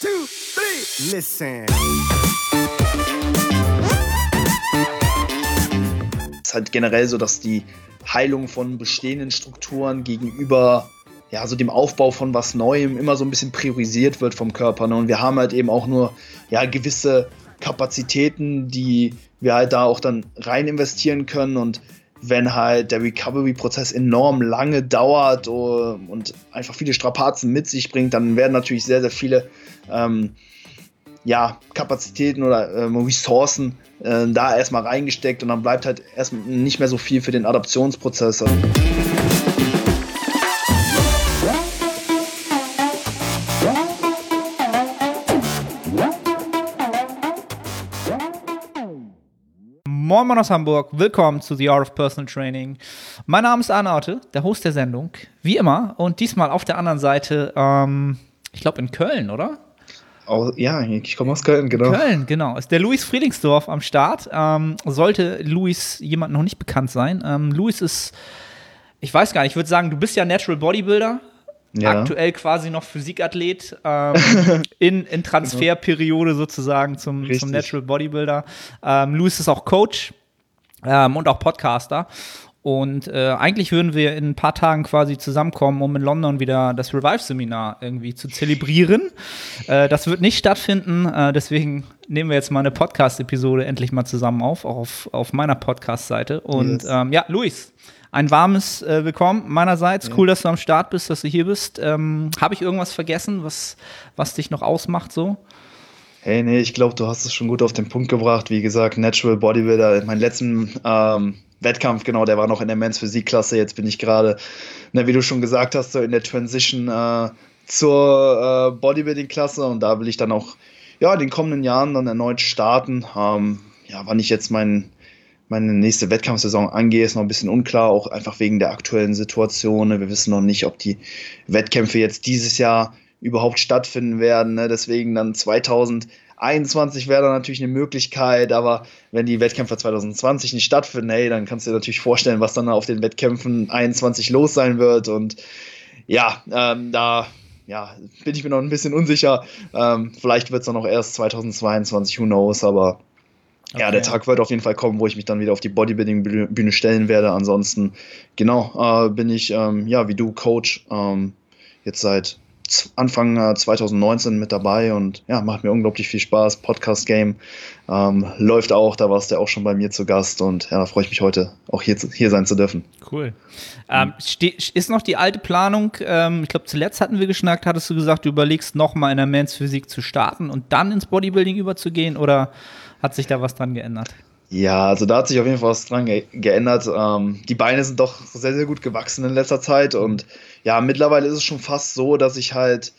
two, three. Listen. Es ist halt generell so, dass die Heilung von bestehenden Strukturen gegenüber ja, so dem Aufbau von was Neuem immer so ein bisschen priorisiert wird vom Körper. Ne? Und wir haben halt eben auch nur ja, gewisse Kapazitäten, die wir halt da auch dann rein investieren können. Und wenn halt der Recovery-Prozess enorm lange dauert oh, und einfach viele Strapazen mit sich bringt, dann werden natürlich sehr, sehr viele ähm, ja, Kapazitäten oder ähm, Ressourcen äh, da erstmal reingesteckt und dann bleibt halt erstmal nicht mehr so viel für den Adaptionsprozess. Moin Moin aus Hamburg, willkommen zu The Art of Personal Training. Mein Name ist Arne Otte, der Host der Sendung, wie immer. Und diesmal auf der anderen Seite, ähm, ich glaube in Köln, oder? Oh, ja, ich komme aus Köln, genau. Köln, genau. Ist der Luis Friedlingsdorf am Start. Ähm, sollte Luis jemand noch nicht bekannt sein. Ähm, Luis ist, ich weiß gar nicht, ich würde sagen, du bist ja Natural Bodybuilder. Ja. Aktuell quasi noch Physikathlet ähm, in, in Transferperiode sozusagen zum, zum Natural Bodybuilder. Ähm, Luis ist auch Coach ähm, und auch Podcaster. Und äh, eigentlich würden wir in ein paar Tagen quasi zusammenkommen, um in London wieder das Revive-Seminar irgendwie zu zelebrieren. Äh, das wird nicht stattfinden, äh, deswegen nehmen wir jetzt mal eine Podcast-Episode endlich mal zusammen auf, auch auf, auf meiner Podcast-Seite. Und yes. ähm, ja, Luis, ein warmes äh, Willkommen meinerseits. Cool, dass du am Start bist, dass du hier bist. Ähm, Habe ich irgendwas vergessen, was, was dich noch ausmacht so? Hey, nee, ich glaube, du hast es schon gut auf den Punkt gebracht. Wie gesagt, Natural Bodybuilder. Mein letzten ähm, Wettkampf, genau, der war noch in der Men's Physikklasse. Jetzt bin ich gerade, wie du schon gesagt hast, so in der Transition äh, zur äh, Bodybuilding-Klasse und da will ich dann auch ja, in den kommenden Jahren dann erneut starten. Ähm, ja, wann ich jetzt mein, meine nächste Wettkampfsaison angehe, ist noch ein bisschen unklar, auch einfach wegen der aktuellen Situation. Wir wissen noch nicht, ob die Wettkämpfe jetzt dieses Jahr überhaupt stattfinden werden. Ne? Deswegen dann 2021 wäre da natürlich eine Möglichkeit, aber wenn die Wettkämpfe 2020 nicht stattfinden, hey, dann kannst du dir natürlich vorstellen, was dann auf den Wettkämpfen 21 los sein wird. Und ja, ähm, da ja, bin ich mir noch ein bisschen unsicher. Ähm, vielleicht wird es dann auch erst 2022, who knows, aber Okay. Ja, der Tag wird auf jeden Fall kommen, wo ich mich dann wieder auf die Bodybuilding-Bühne stellen werde. Ansonsten, genau, äh, bin ich, ähm, ja, wie du, Coach, ähm, jetzt seit Anfang äh, 2019 mit dabei und ja, macht mir unglaublich viel Spaß. Podcast-Game ähm, läuft auch, da warst du auch schon bei mir zu Gast und ja, da freue ich mich heute auch hier, hier sein zu dürfen. Cool. Ähm, ist noch die alte Planung, ähm, ich glaube, zuletzt hatten wir geschnackt, hattest du gesagt, du überlegst nochmal in der Men's Physik zu starten und dann ins Bodybuilding überzugehen oder hat sich da was dran geändert? Ja, also da hat sich auf jeden Fall was dran ge geändert. Ähm, die Beine sind doch sehr, sehr gut gewachsen in letzter Zeit und ja, mittlerweile ist es schon fast so, dass ich halt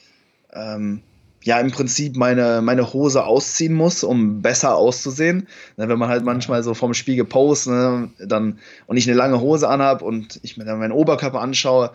ähm, ja im Prinzip meine, meine Hose ausziehen muss, um besser auszusehen. Ne, wenn man halt manchmal so vorm Spiegel post, ne, dann und ich eine lange Hose anhab und ich mir dann meinen Oberkörper anschaue,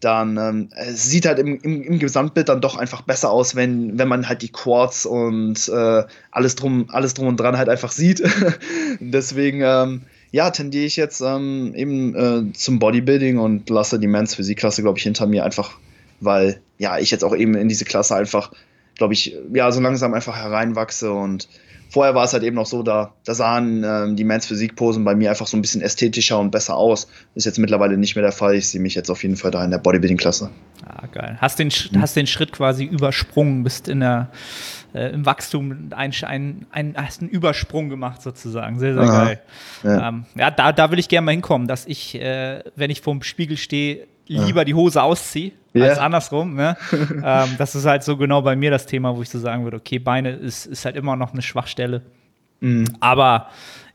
dann ähm, es sieht halt im, im, im, Gesamtbild dann doch einfach besser aus, wenn, wenn man halt die Quads und äh, alles, drum, alles drum und dran halt einfach sieht. Deswegen, ähm, ja, tendiere ich jetzt ähm, eben äh, zum Bodybuilding und lasse die Men's Physikklasse, glaube ich, hinter mir einfach, weil ja, ich jetzt auch eben in diese Klasse einfach, glaube ich, ja, so langsam einfach hereinwachse und vorher war es halt eben noch so, da, da sahen ähm, die Men's Physik-Posen bei mir einfach so ein bisschen ästhetischer und besser aus. Ist jetzt mittlerweile nicht mehr der Fall. Ich sehe mich jetzt auf jeden Fall da in der Bodybuilding-Klasse. Ah, geil. Hast den, hm. hast den Schritt quasi übersprungen, bist in der, äh, im Wachstum ein, ein, ein, hast einen Übersprung gemacht sozusagen. Sehr, sehr Aha. geil. Ja, ähm, ja da, da will ich gerne mal hinkommen, dass ich, äh, wenn ich vorm Spiegel stehe, lieber die Hose ausziehe yeah. als andersrum. Ne? ähm, das ist halt so genau bei mir das Thema, wo ich so sagen würde, okay, Beine ist, ist halt immer noch eine Schwachstelle. Mhm. Aber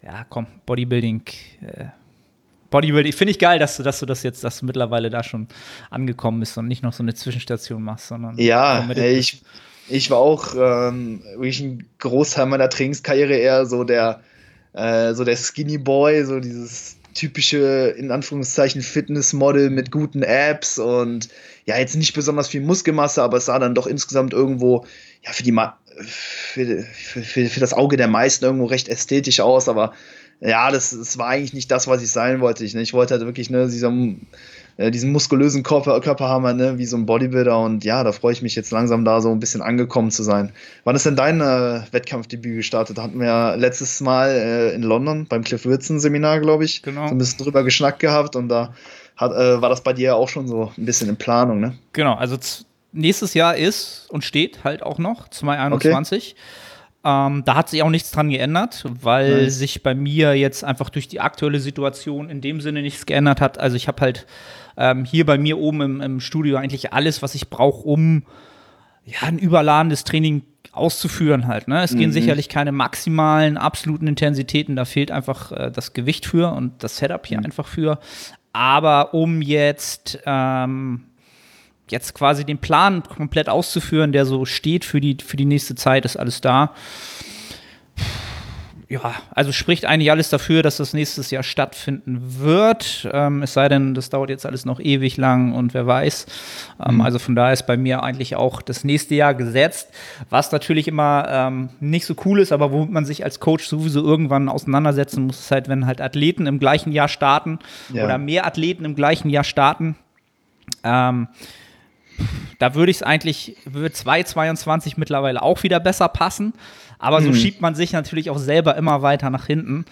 ja, komm, Bodybuilding. Äh, Bodybuilding, finde ich geil, dass du, dass du das jetzt, dass du mittlerweile da schon angekommen bist und nicht noch so eine Zwischenstation machst, sondern ja, hey, ich, ich war auch ähm, wirklich ein Großteil meiner Trainingskarriere eher so der äh, so der Skinny Boy, so dieses typische, in Anführungszeichen, Fitnessmodel mit guten Apps und ja, jetzt nicht besonders viel Muskelmasse, aber es sah dann doch insgesamt irgendwo, ja, für die, für, für, für, das Auge der meisten irgendwo recht ästhetisch aus, aber ja, das, das war eigentlich nicht das, was ich sein wollte. Ich, ne? ich wollte halt wirklich ne, dieser, äh, diesen muskulösen Körper, Körper haben, ne, wie so ein Bodybuilder und ja, da freue ich mich jetzt langsam da so ein bisschen angekommen zu sein. Wann ist denn dein äh, Wettkampfdebüt gestartet? Hatten wir ja letztes Mal äh, in London beim Cliff Wilson Seminar, glaube ich, genau. so ein bisschen drüber geschnackt gehabt und da hat, äh, war das bei dir ja auch schon so ein bisschen in Planung, ne? Genau, also nächstes Jahr ist und steht halt auch noch 2021. Okay. Ähm, da hat sich auch nichts dran geändert, weil nice. sich bei mir jetzt einfach durch die aktuelle Situation in dem Sinne nichts geändert hat. Also ich habe halt ähm, hier bei mir oben im, im Studio eigentlich alles, was ich brauche, um ja, ein überladendes Training auszuführen halt. Ne? Es mhm. gehen sicherlich keine maximalen, absoluten Intensitäten, da fehlt einfach äh, das Gewicht für und das Setup hier mhm. einfach für. Aber um jetzt ähm, jetzt quasi den Plan komplett auszuführen, der so steht für die, für die nächste Zeit, ist alles da. Ja, also spricht eigentlich alles dafür, dass das nächstes Jahr stattfinden wird. Ähm, es sei denn, das dauert jetzt alles noch ewig lang und wer weiß. Ähm, mhm. Also von daher ist bei mir eigentlich auch das nächste Jahr gesetzt, was natürlich immer ähm, nicht so cool ist, aber womit man sich als Coach sowieso irgendwann auseinandersetzen muss, ist halt, wenn halt Athleten im gleichen Jahr starten ja. oder mehr Athleten im gleichen Jahr starten. Ähm, da würde ich es eigentlich, würde 2,22 mittlerweile auch wieder besser passen. Aber so mhm. schiebt man sich natürlich auch selber immer weiter nach hinten.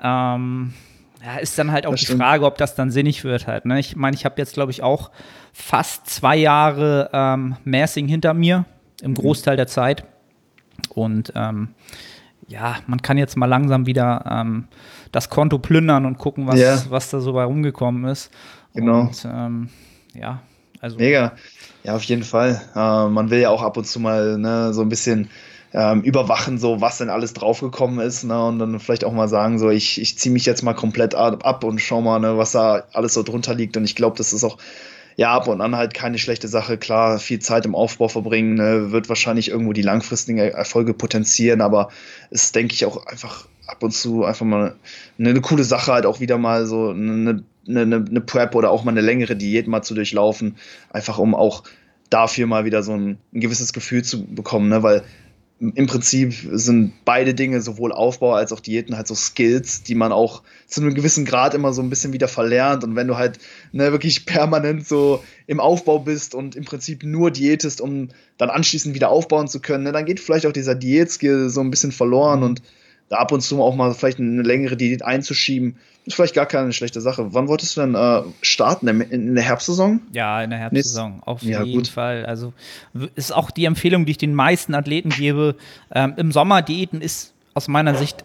Ähm, ja, ist dann halt auch das die stimmt. Frage, ob das dann sinnig wird halt. Ne? Ich meine, ich habe jetzt, glaube ich, auch fast zwei Jahre ähm, Massing hinter mir, im mhm. Großteil der Zeit. Und ähm, ja, man kann jetzt mal langsam wieder ähm, das Konto plündern und gucken, was, ja. was da so bei rumgekommen ist. Genau. Und, ähm, ja, also. Mega. Ja, auf jeden Fall. Äh, man will ja auch ab und zu mal ne, so ein bisschen ähm, überwachen, so was denn alles draufgekommen ist, ne, und dann vielleicht auch mal sagen, so ich, ich ziehe mich jetzt mal komplett ab und schau mal, ne, was da alles so drunter liegt. Und ich glaube, das ist auch ja ab und an halt keine schlechte Sache. Klar, viel Zeit im Aufbau verbringen, ne, wird wahrscheinlich irgendwo die langfristigen Erfolge potenzieren, aber ist, denke ich, auch einfach ab und zu einfach mal eine, eine coole Sache, halt auch wieder mal so eine eine, eine, eine Prep oder auch mal eine längere Diät mal zu durchlaufen, einfach um auch dafür mal wieder so ein, ein gewisses Gefühl zu bekommen, ne? weil im Prinzip sind beide Dinge, sowohl Aufbau als auch Diäten, halt so Skills, die man auch zu einem gewissen Grad immer so ein bisschen wieder verlernt. Und wenn du halt ne, wirklich permanent so im Aufbau bist und im Prinzip nur diätest, um dann anschließend wieder aufbauen zu können, ne, dann geht vielleicht auch dieser Diätskill so ein bisschen verloren. Und da ab und zu auch mal vielleicht eine längere Diät einzuschieben, ist vielleicht gar keine schlechte Sache. Wann wolltest du denn äh, starten? In der Herbstsaison? Ja, in der Herbstsaison, auf ja, jeden gut. Fall. Also ist auch die Empfehlung, die ich den meisten Athleten gebe. Ähm, Im Sommer Diäten ist aus meiner Sicht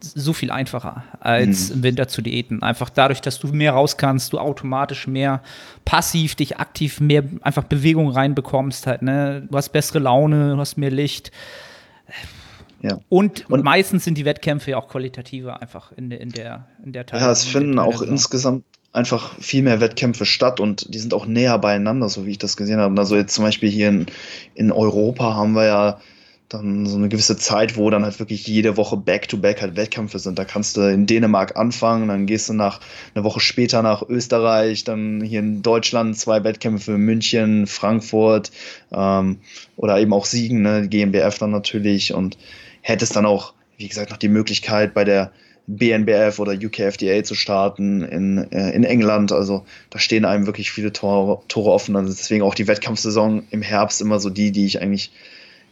so viel einfacher als mhm. im Winter zu diäten. Einfach dadurch, dass du mehr raus kannst, du automatisch mehr passiv dich aktiv mehr einfach Bewegung reinbekommst halt, ne? Du hast bessere Laune, du hast mehr Licht. Ja. Und, und, meistens sind die Wettkämpfe ja auch qualitativer einfach in, in der in der Teil. Ja, es finden auch insgesamt einfach viel mehr Wettkämpfe statt und die sind auch näher beieinander, so wie ich das gesehen habe. Also jetzt zum Beispiel hier in, in Europa haben wir ja dann so eine gewisse Zeit, wo dann halt wirklich jede Woche Back-to-Back -back halt Wettkämpfe sind. Da kannst du in Dänemark anfangen, dann gehst du nach eine Woche später nach Österreich, dann hier in Deutschland zwei Wettkämpfe, München, Frankfurt ähm, oder eben auch Siegen, ne, GmbF dann natürlich und hättest dann auch, wie gesagt, noch die Möglichkeit bei der BNBF oder UKFDA zu starten in, äh, in England. Also da stehen einem wirklich viele Tore, Tore offen. Also deswegen auch die Wettkampfsaison im Herbst immer so die, die ich eigentlich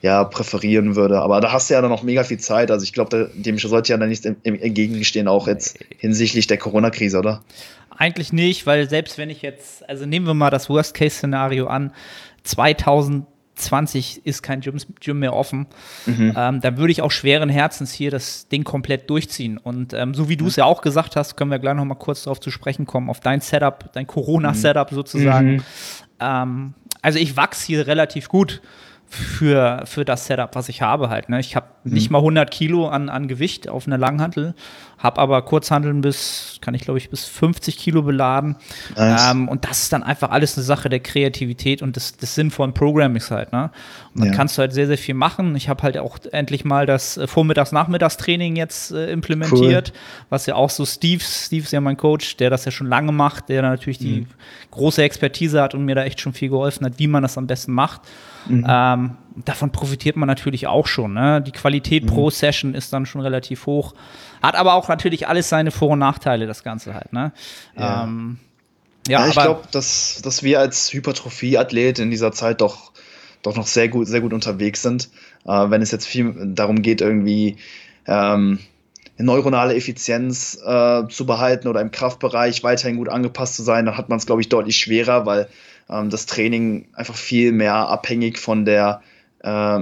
ja präferieren würde. Aber da hast du ja dann noch mega viel Zeit. Also ich glaube, dem sollte ja dann nichts entgegenstehen, auch jetzt hinsichtlich der Corona-Krise, oder? Eigentlich nicht, weil selbst wenn ich jetzt, also nehmen wir mal das Worst-Case-Szenario an, 2000 20 ist kein Gym, Gym mehr offen, mhm. ähm, dann würde ich auch schweren Herzens hier das Ding komplett durchziehen. Und ähm, so wie du es ja auch gesagt hast, können wir gleich noch mal kurz darauf zu sprechen kommen, auf dein Setup, dein Corona-Setup mhm. sozusagen. Mhm. Ähm, also ich wachse hier relativ gut für, für das Setup, was ich habe halt. Ne? Ich habe mhm. nicht mal 100 Kilo an, an Gewicht auf einer Langhantel, habe aber Kurzhanteln bis, kann ich glaube ich, bis 50 Kilo beladen. Nice. Ähm, und das ist dann einfach alles eine Sache der Kreativität und des, des sinnvollen Programmings halt. Ne? Und dann ja. kannst du halt sehr, sehr viel machen. Ich habe halt auch endlich mal das äh, Vormittags-Nachmittagstraining jetzt äh, implementiert, cool. was ja auch so Steve, Steve ist ja mein Coach, der das ja schon lange macht, der natürlich mhm. die große Expertise hat und mir da echt schon viel geholfen hat, wie man das am besten macht. Mhm. Ähm, davon profitiert man natürlich auch schon. Ne? Die Qualität mhm. pro Session ist dann schon relativ hoch. Hat aber auch natürlich alles seine Vor- und Nachteile, das Ganze halt. Ne? Ja. Ähm, ja, ja, ich glaube, dass, dass wir als Hypertrophie-Athlet in dieser Zeit doch, doch noch sehr gut, sehr gut unterwegs sind. Äh, wenn es jetzt viel darum geht, irgendwie ähm, neuronale Effizienz äh, zu behalten oder im Kraftbereich weiterhin gut angepasst zu sein, dann hat man es, glaube ich, deutlich schwerer, weil ähm, das Training einfach viel mehr abhängig von der, äh,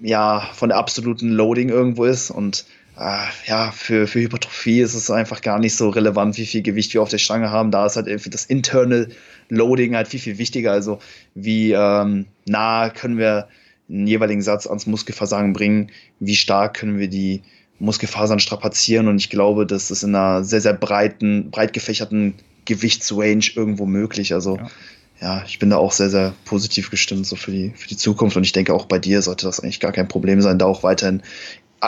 ja, von der absoluten Loading irgendwo ist. Und äh, ja, für, für Hypertrophie ist es einfach gar nicht so relevant, wie viel Gewicht wir auf der Stange haben. Da ist halt irgendwie das Internal Loading halt viel, viel wichtiger. Also wie ähm, nah können wir einen jeweiligen Satz ans Muskelversagen bringen, wie stark können wir die Muskelfasern strapazieren und ich glaube, das ist in einer sehr, sehr breiten, breit gefächerten Gewichtsrange irgendwo möglich. Also ja. Ja. ich bin da auch sehr, sehr positiv gestimmt so für die, für die Zukunft und ich denke auch bei dir sollte das eigentlich gar kein Problem sein, da auch weiterhin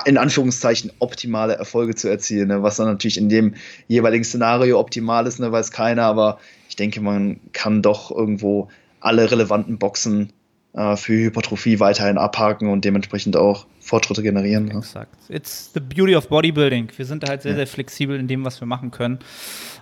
in Anführungszeichen optimale Erfolge zu erzielen, ne? was dann natürlich in dem jeweiligen Szenario optimal ist, ne? weiß keiner, aber ich denke, man kann doch irgendwo alle relevanten Boxen äh, für Hypertrophie weiterhin abhaken und dementsprechend auch Fortschritte generieren. Ne? Exakt. It's the beauty of bodybuilding. Wir sind da halt sehr, ja. sehr flexibel in dem, was wir machen können.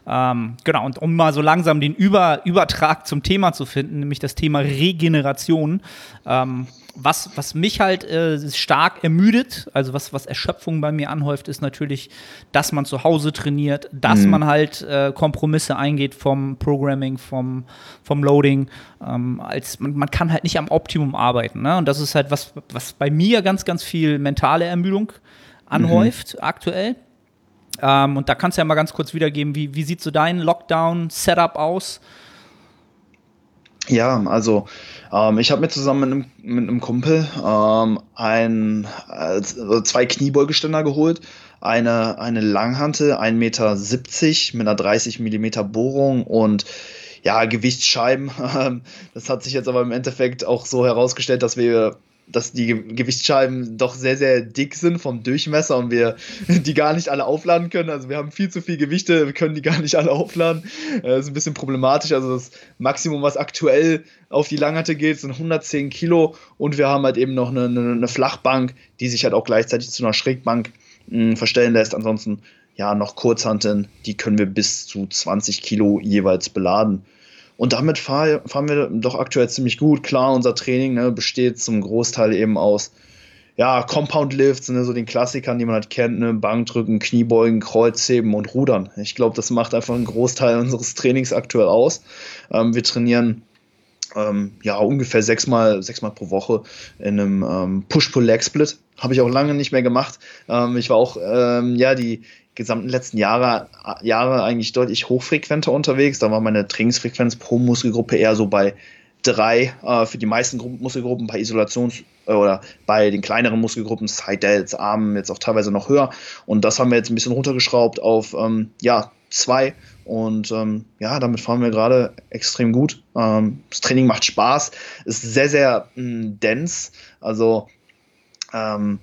Ähm, genau, und um mal so langsam den Über Übertrag zum Thema zu finden, nämlich das Thema Regeneration. Ähm, was, was mich halt äh, stark ermüdet, also was, was Erschöpfung bei mir anhäuft, ist natürlich, dass man zu Hause trainiert, dass mhm. man halt äh, Kompromisse eingeht vom Programming, vom, vom Loading. Ähm, als man, man kann halt nicht am Optimum arbeiten. Ne? Und das ist halt was, was bei mir ganz, ganz viel mentale Ermüdung anhäuft mhm. aktuell. Ähm, und da kannst du ja mal ganz kurz wiedergeben, wie, wie sieht so dein Lockdown-Setup aus? Ja, also ähm, ich habe mir zusammen mit einem, mit einem Kumpel ähm, ein, äh, zwei Kniebeugeständer geholt, eine, eine Langhantel, 1,70 Meter mit einer 30 Millimeter Bohrung und ja, Gewichtsscheiben. Das hat sich jetzt aber im Endeffekt auch so herausgestellt, dass wir dass die Gewichtsscheiben doch sehr, sehr dick sind vom Durchmesser und wir die gar nicht alle aufladen können. Also wir haben viel zu viel Gewichte, wir können die gar nicht alle aufladen. Das äh, ist ein bisschen problematisch. Also das Maximum, was aktuell auf die Langhatte geht, sind 110 Kilo und wir haben halt eben noch eine, eine, eine Flachbank, die sich halt auch gleichzeitig zu einer Schrägbank mh, verstellen lässt. Ansonsten ja noch Kurzhanteln, die können wir bis zu 20 Kilo jeweils beladen. Und damit fahr, fahren wir doch aktuell ziemlich gut. Klar, unser Training ne, besteht zum Großteil eben aus ja, Compound Lifts, ne, so den Klassikern, die man halt kennt, ne, Bankdrücken, Kniebeugen, Kreuzheben und Rudern. Ich glaube, das macht einfach einen Großteil unseres Trainings aktuell aus. Ähm, wir trainieren ähm, ja ungefähr sechsmal, sechsmal pro Woche in einem ähm, Push-Pull-Leg-Split. Habe ich auch lange nicht mehr gemacht. Ähm, ich war auch ähm, ja die gesamten letzten Jahre, Jahre eigentlich deutlich hochfrequenter unterwegs. Da war meine Trainingsfrequenz pro Muskelgruppe eher so bei drei äh, für die meisten Gruppen, Muskelgruppen, bei Isolations- äh, oder bei den kleineren Muskelgruppen, Side Delts, Armen jetzt auch teilweise noch höher. Und das haben wir jetzt ein bisschen runtergeschraubt auf ähm, ja, zwei. Und ähm, ja, damit fahren wir gerade extrem gut. Ähm, das Training macht Spaß, ist sehr, sehr mh, mm, dense. Also ähm,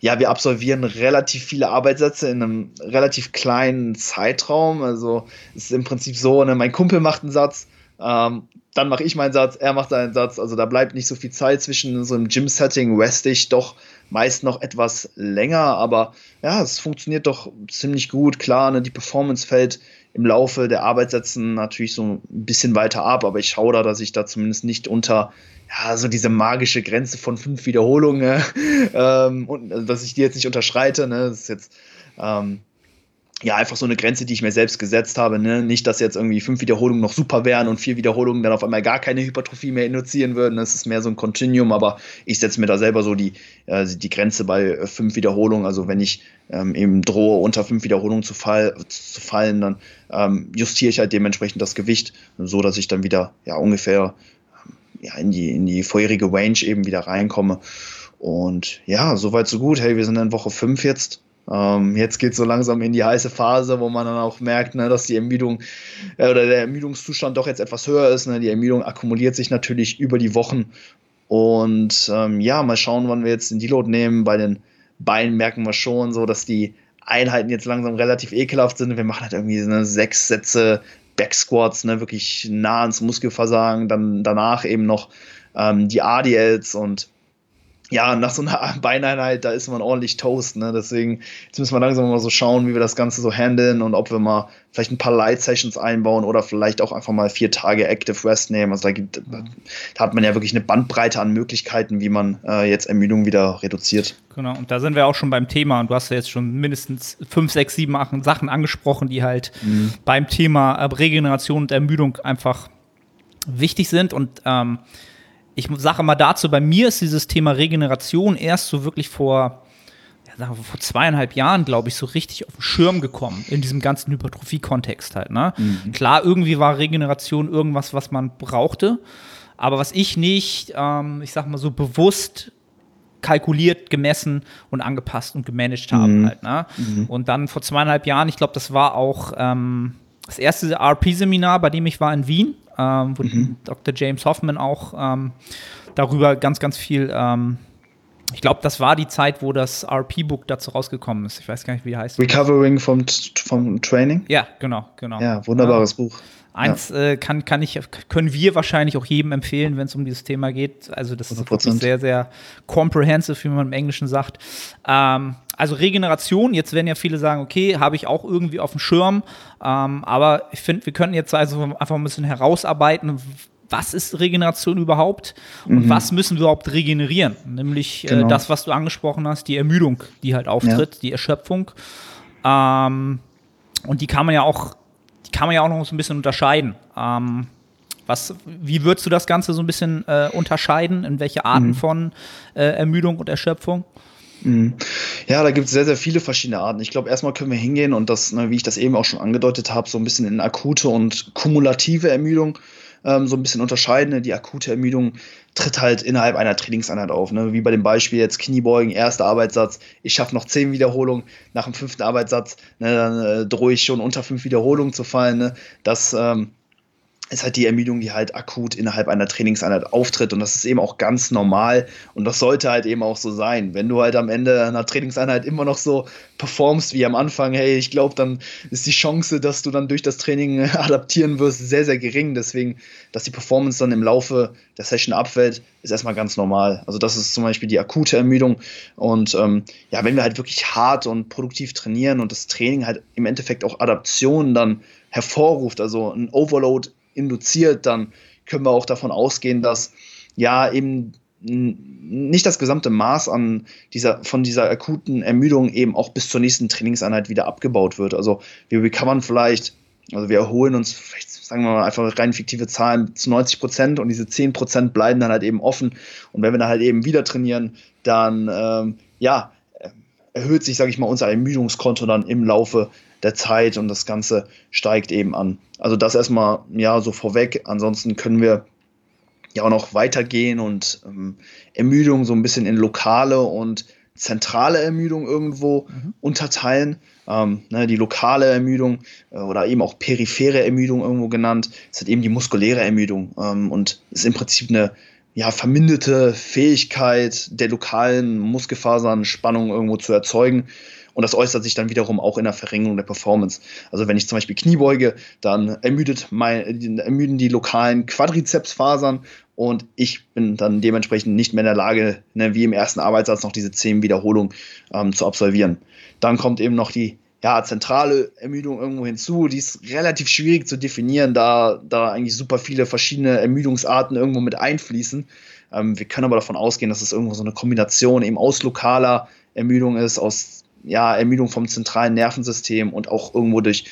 ja, wir absolvieren relativ viele Arbeitssätze in einem relativ kleinen Zeitraum. Also es ist im Prinzip so, ne, mein Kumpel macht einen Satz, ähm, dann mache ich meinen Satz, er macht seinen Satz. Also da bleibt nicht so viel Zeit zwischen so einem Gym-Setting, reste ich doch meist noch etwas länger, aber ja, es funktioniert doch ziemlich gut. Klar, ne, die Performance fällt im Laufe der Arbeitssätzen natürlich so ein bisschen weiter ab, aber ich schaue da, dass ich da zumindest nicht unter ja, so diese magische Grenze von fünf Wiederholungen, ähm, und also, dass ich die jetzt nicht unterschreite, ne, das ist jetzt ähm, ja einfach so eine Grenze, die ich mir selbst gesetzt habe, ne, nicht, dass jetzt irgendwie fünf Wiederholungen noch super wären und vier Wiederholungen dann auf einmal gar keine Hypertrophie mehr induzieren würden, das ist mehr so ein Continuum, aber ich setze mir da selber so die, äh, die Grenze bei fünf Wiederholungen, also wenn ich ähm, eben drohe, unter fünf Wiederholungen zu, fall, zu fallen, dann ähm, justiere ich halt dementsprechend das Gewicht, so dass ich dann wieder ja ungefähr ja, in, die, in die vorherige Range eben wieder reinkomme. Und ja, soweit so gut. Hey, wir sind in Woche 5 jetzt. Ähm, jetzt geht es so langsam in die heiße Phase, wo man dann auch merkt, ne, dass die Ermüdung äh, oder der Ermüdungszustand doch jetzt etwas höher ist. Ne? Die Ermüdung akkumuliert sich natürlich über die Wochen. Und ähm, ja, mal schauen, wann wir jetzt den Deload nehmen. Bei den Beinen merken wir schon so, dass die Einheiten jetzt langsam relativ ekelhaft sind. Wir machen halt irgendwie so eine sechs Sätze Backsquats, ne, wirklich nah ans Muskelversagen, dann danach eben noch ähm, die ADLs und ja, nach so einer Beineinheit, da ist man ordentlich Toast. Ne? Deswegen, jetzt müssen wir langsam mal so schauen, wie wir das Ganze so handeln und ob wir mal vielleicht ein paar Light Sessions einbauen oder vielleicht auch einfach mal vier Tage Active Rest nehmen. Also da, gibt, da hat man ja wirklich eine Bandbreite an Möglichkeiten, wie man äh, jetzt Ermüdung wieder reduziert. Genau, und da sind wir auch schon beim Thema und du hast ja jetzt schon mindestens fünf, sechs, sieben acht Sachen angesprochen, die halt mhm. beim Thema äh, Regeneration und Ermüdung einfach wichtig sind und ähm, ich sage mal dazu, bei mir ist dieses Thema Regeneration erst so wirklich vor, ja, vor zweieinhalb Jahren, glaube ich, so richtig auf den Schirm gekommen, in diesem ganzen Hypertrophie-Kontext halt. Ne? Mhm. Klar, irgendwie war Regeneration irgendwas, was man brauchte, aber was ich nicht, ähm, ich sag mal so bewusst kalkuliert, gemessen und angepasst und gemanagt habe mhm. halt. Ne? Mhm. Und dann vor zweieinhalb Jahren, ich glaube, das war auch ähm, das erste RP-Seminar, bei dem ich war in Wien ähm, wo mhm. Dr. James Hoffman auch ähm, darüber ganz, ganz viel. Ähm, ich glaube, das war die Zeit, wo das RP-Book dazu rausgekommen ist. Ich weiß gar nicht, wie heißt. Recovering vom, vom Training? Ja, genau, genau. Ja, wunderbares ja. Buch. Eins ja. äh, kann, kann ich, können wir wahrscheinlich auch jedem empfehlen, wenn es um dieses Thema geht. Also das 100%. ist sehr, sehr comprehensive, wie man im Englischen sagt. Ähm, also Regeneration, jetzt werden ja viele sagen, okay, habe ich auch irgendwie auf dem Schirm. Ähm, aber ich finde, wir könnten jetzt also einfach ein bisschen herausarbeiten, was ist Regeneration überhaupt und mhm. was müssen wir überhaupt regenerieren? Nämlich äh, genau. äh, das, was du angesprochen hast, die Ermüdung, die halt auftritt, ja. die Erschöpfung. Ähm, und die kann man ja auch die kann man ja auch noch so ein bisschen unterscheiden. Ähm, was, wie würdest du das Ganze so ein bisschen äh, unterscheiden? In welche Arten mhm. von äh, Ermüdung und Erschöpfung? Mhm. Ja, da gibt es sehr, sehr viele verschiedene Arten. Ich glaube, erstmal können wir hingehen und das, ne, wie ich das eben auch schon angedeutet habe, so ein bisschen in akute und kumulative Ermüdung ähm, so ein bisschen unterscheiden. Ne? Die akute Ermüdung tritt halt innerhalb einer Trainingseinheit auf. Ne? Wie bei dem Beispiel jetzt Kniebeugen, erster Arbeitssatz, ich schaffe noch zehn Wiederholungen, nach dem fünften Arbeitssatz, ne, dann äh, drohe ich schon unter fünf Wiederholungen zu fallen. Ne? Das ähm, ist halt die Ermüdung, die halt akut innerhalb einer Trainingseinheit auftritt. Und das ist eben auch ganz normal. Und das sollte halt eben auch so sein. Wenn du halt am Ende einer Trainingseinheit immer noch so performst wie am Anfang, hey, ich glaube, dann ist die Chance, dass du dann durch das Training adaptieren wirst, sehr, sehr gering. Deswegen, dass die Performance dann im Laufe der Session abfällt, ist erstmal ganz normal. Also das ist zum Beispiel die akute Ermüdung. Und ähm, ja, wenn wir halt wirklich hart und produktiv trainieren und das Training halt im Endeffekt auch Adaptionen dann hervorruft, also ein Overload induziert, dann können wir auch davon ausgehen, dass ja eben nicht das gesamte Maß an dieser, von dieser akuten Ermüdung eben auch bis zur nächsten Trainingseinheit wieder abgebaut wird. Also wir recovern vielleicht, also wir erholen uns vielleicht, sagen wir mal einfach rein fiktive Zahlen zu 90 Prozent und diese 10 Prozent bleiben dann halt eben offen. Und wenn wir dann halt eben wieder trainieren, dann ähm, ja, erhöht sich, sage ich mal, unser Ermüdungskonto dann im Laufe der Zeit und das Ganze steigt eben an. Also das erstmal ja so vorweg. Ansonsten können wir ja auch noch weitergehen und ähm, Ermüdung so ein bisschen in lokale und zentrale Ermüdung irgendwo mhm. unterteilen. Ähm, ne, die lokale Ermüdung äh, oder eben auch periphere Ermüdung irgendwo genannt, ist halt eben die muskuläre Ermüdung ähm, und ist im Prinzip eine ja, verminderte Fähigkeit der lokalen Muskelfasern Spannung irgendwo zu erzeugen. Und das äußert sich dann wiederum auch in der Verringerung der Performance. Also wenn ich zum Beispiel Kniebeuge, dann ermüdet mein, ermüden die lokalen Quadrizepsfasern und ich bin dann dementsprechend nicht mehr in der Lage, ne, wie im ersten Arbeitssatz noch diese zehn Wiederholungen ähm, zu absolvieren. Dann kommt eben noch die ja, zentrale Ermüdung irgendwo hinzu. Die ist relativ schwierig zu definieren, da, da eigentlich super viele verschiedene Ermüdungsarten irgendwo mit einfließen. Ähm, wir können aber davon ausgehen, dass es irgendwo so eine Kombination eben aus lokaler Ermüdung ist, aus ja, Ermüdung vom zentralen Nervensystem und auch irgendwo durch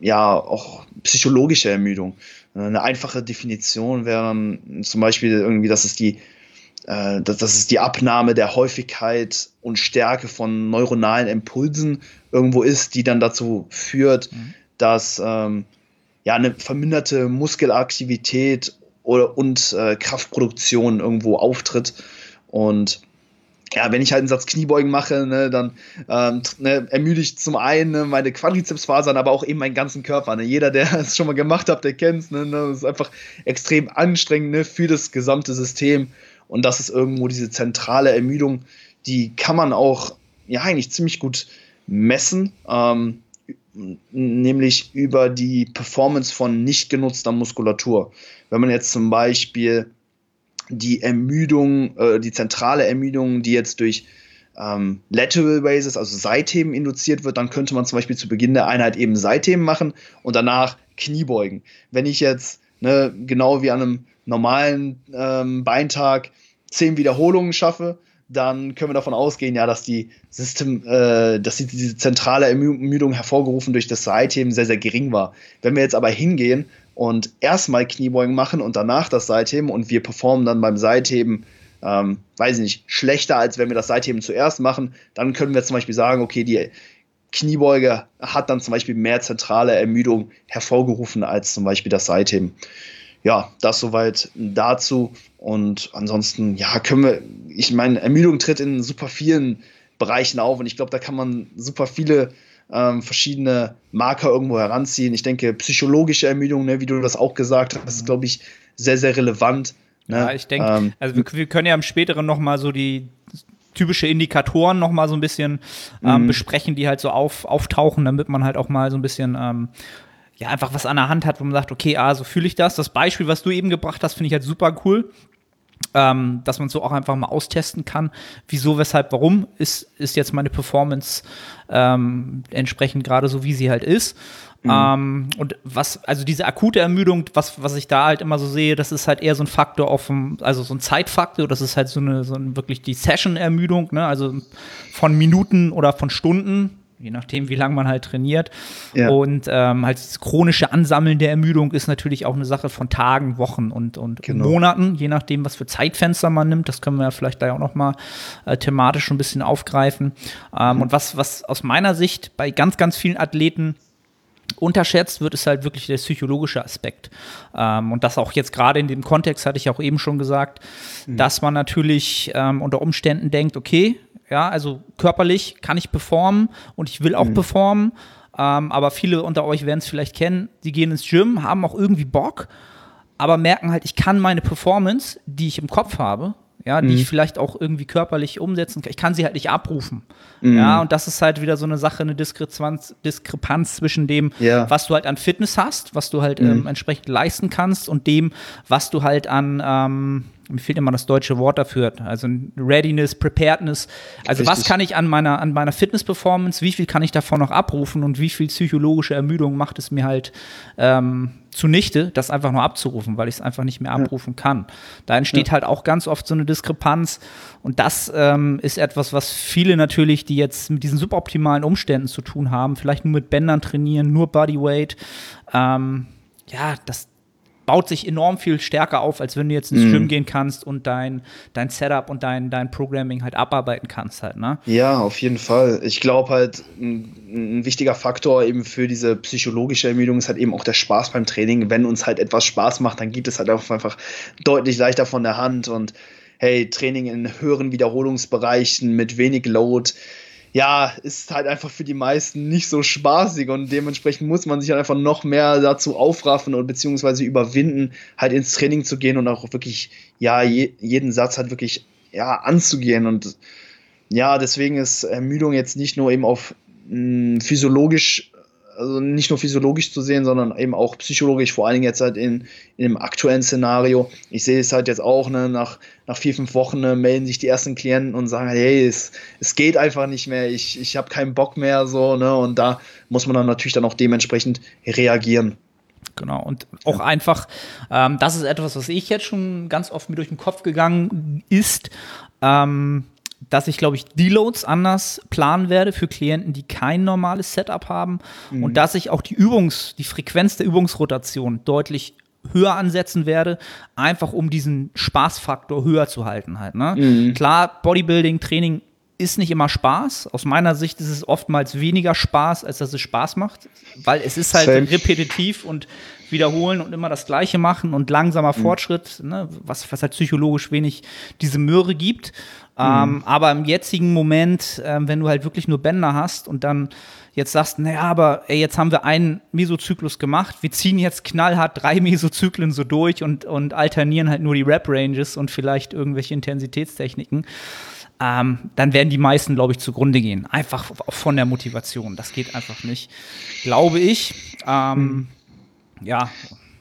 ja auch psychologische Ermüdung. Eine einfache Definition wäre dann zum Beispiel irgendwie, dass es die äh, dass, dass es die Abnahme der Häufigkeit und Stärke von neuronalen Impulsen irgendwo ist, die dann dazu führt, mhm. dass ähm, ja eine verminderte Muskelaktivität oder, und äh, Kraftproduktion irgendwo auftritt und ja, wenn ich halt einen Satz Kniebeugen mache, ne, dann ähm, ne, ermüde ich zum einen ne, meine Quadrizepsfasern, aber auch eben meinen ganzen Körper. Ne. Jeder, der es schon mal gemacht hat, der kennt es. Ne, ne, das ist einfach extrem anstrengend ne, für das gesamte System. Und das ist irgendwo diese zentrale Ermüdung, die kann man auch ja eigentlich ziemlich gut messen, ähm, nämlich über die Performance von nicht genutzter Muskulatur. Wenn man jetzt zum Beispiel die Ermüdung, äh, die zentrale Ermüdung, die jetzt durch ähm, Lateral Raises, also Seitheben induziert wird, dann könnte man zum Beispiel zu Beginn der Einheit eben Seitheben machen und danach Kniebeugen. Wenn ich jetzt ne, genau wie an einem normalen ähm, Beintag zehn Wiederholungen schaffe, dann können wir davon ausgehen, ja, dass die System, äh, dass die, diese zentrale Ermüdung hervorgerufen durch das Seitheben sehr, sehr gering war. Wenn wir jetzt aber hingehen und erstmal Kniebeugen machen und danach das Seitheben und wir performen dann beim Seitheben, ähm, weiß ich nicht, schlechter, als wenn wir das Seitheben zuerst machen, dann können wir zum Beispiel sagen, okay, die Kniebeuge hat dann zum Beispiel mehr zentrale Ermüdung hervorgerufen als zum Beispiel das Seitheben ja, das soweit dazu. Und ansonsten, ja, können wir, ich meine, Ermüdung tritt in super vielen Bereichen auf und ich glaube, da kann man super viele ähm, verschiedene Marker irgendwo heranziehen. Ich denke, psychologische Ermüdung, ne, wie du das auch gesagt hast, ist, glaube ich, sehr, sehr relevant. Ne? Ja, ich denke, ähm, also wir, wir, können ja im späteren noch mal so die typische Indikatoren noch mal so ein bisschen ähm, mhm. besprechen, die halt so auf, auftauchen, damit man halt auch mal so ein bisschen ähm, ja, einfach was an der Hand hat, wo man sagt, okay, ah, so fühle ich das. Das Beispiel, was du eben gebracht hast, finde ich halt super cool. Ähm, dass man so auch einfach mal austesten kann, wieso, weshalb, warum ist, ist jetzt meine Performance ähm, entsprechend gerade so, wie sie halt ist. Mhm. Ähm, und was, also diese akute Ermüdung, was, was ich da halt immer so sehe, das ist halt eher so ein Faktor auf dem, also so ein Zeitfaktor, das ist halt so eine, so eine wirklich die Session-Ermüdung, ne? also von Minuten oder von Stunden, je nachdem, wie lange man halt trainiert. Ja. Und ähm, halt das chronische Ansammeln der Ermüdung ist natürlich auch eine Sache von Tagen, Wochen und, und genau. Monaten, je nachdem, was für Zeitfenster man nimmt. Das können wir ja vielleicht da auch noch mal äh, thematisch ein bisschen aufgreifen. Ähm, mhm. Und was, was aus meiner Sicht bei ganz, ganz vielen Athleten unterschätzt wird, ist halt wirklich der psychologische Aspekt. Ähm, und das auch jetzt gerade in dem Kontext, hatte ich auch eben schon gesagt, mhm. dass man natürlich ähm, unter Umständen denkt, okay, ja, also körperlich kann ich performen und ich will auch mhm. performen. Ähm, aber viele unter euch werden es vielleicht kennen, die gehen ins Gym, haben auch irgendwie Bock, aber merken halt, ich kann meine Performance, die ich im Kopf habe, ja, die mhm. ich vielleicht auch irgendwie körperlich umsetzen kann. Ich kann sie halt nicht abrufen. Mhm. Ja, und das ist halt wieder so eine Sache, eine Diskrepanz, Diskrepanz zwischen dem, ja. was du halt an Fitness hast, was du halt mhm. ähm, entsprechend leisten kannst und dem, was du halt an ähm, mir fehlt immer das deutsche Wort dafür, also Readiness, Preparedness. Also Richtig. was kann ich an meiner, an meiner Fitness-Performance, wie viel kann ich davon noch abrufen und wie viel psychologische Ermüdung macht es mir halt ähm, zunichte, das einfach nur abzurufen, weil ich es einfach nicht mehr abrufen ja. kann. Da entsteht ja. halt auch ganz oft so eine Diskrepanz und das ähm, ist etwas, was viele natürlich, die jetzt mit diesen suboptimalen Umständen zu tun haben, vielleicht nur mit Bändern trainieren, nur Bodyweight, ähm, ja, das, baut sich enorm viel stärker auf, als wenn du jetzt ins mm. Gym gehen kannst und dein, dein Setup und dein, dein Programming halt abarbeiten kannst halt, ne? Ja, auf jeden Fall. Ich glaube halt, ein, ein, wichtiger Faktor eben für diese psychologische Ermüdung ist halt eben auch der Spaß beim Training. Wenn uns halt etwas Spaß macht, dann geht es halt einfach deutlich leichter von der Hand und hey, Training in höheren Wiederholungsbereichen mit wenig Load ja, ist halt einfach für die meisten nicht so spaßig und dementsprechend muss man sich halt einfach noch mehr dazu aufraffen und beziehungsweise überwinden, halt ins Training zu gehen und auch wirklich, ja, je, jeden Satz halt wirklich, ja, anzugehen und ja, deswegen ist Ermüdung jetzt nicht nur eben auf mh, hm, physiologisch also nicht nur physiologisch zu sehen, sondern eben auch psychologisch, vor allen Dingen jetzt halt in, in dem aktuellen Szenario. Ich sehe es halt jetzt auch, ne, nach, nach vier, fünf Wochen ne, melden sich die ersten Klienten und sagen, hey, es, es geht einfach nicht mehr, ich, ich habe keinen Bock mehr, so, ne, und da muss man dann natürlich dann auch dementsprechend reagieren. Genau, und auch ja. einfach, ähm, das ist etwas, was ich jetzt schon ganz oft mir durch den Kopf gegangen ist. Ähm, dass ich, glaube ich, Deloads anders planen werde für Klienten, die kein normales Setup haben mhm. und dass ich auch die Übungs-, die Frequenz der Übungsrotation deutlich höher ansetzen werde, einfach um diesen Spaßfaktor höher zu halten halt. Ne? Mhm. Klar, Bodybuilding, Training ist nicht immer Spaß. Aus meiner Sicht ist es oftmals weniger Spaß, als dass es Spaß macht, weil es ist halt Same. repetitiv und wiederholen und immer das Gleiche machen und langsamer mhm. Fortschritt, ne, was, was halt psychologisch wenig diese Möhre gibt. Ähm, mhm. aber im jetzigen Moment, ähm, wenn du halt wirklich nur Bänder hast und dann jetzt sagst, naja, aber ey, jetzt haben wir einen Mesozyklus gemacht, wir ziehen jetzt knallhart drei Mesozyklen so durch und, und alternieren halt nur die Rap-Ranges und vielleicht irgendwelche Intensitätstechniken, ähm, dann werden die meisten, glaube ich, zugrunde gehen. Einfach von der Motivation. Das geht einfach nicht, glaube ich. Ähm, mhm. Ja,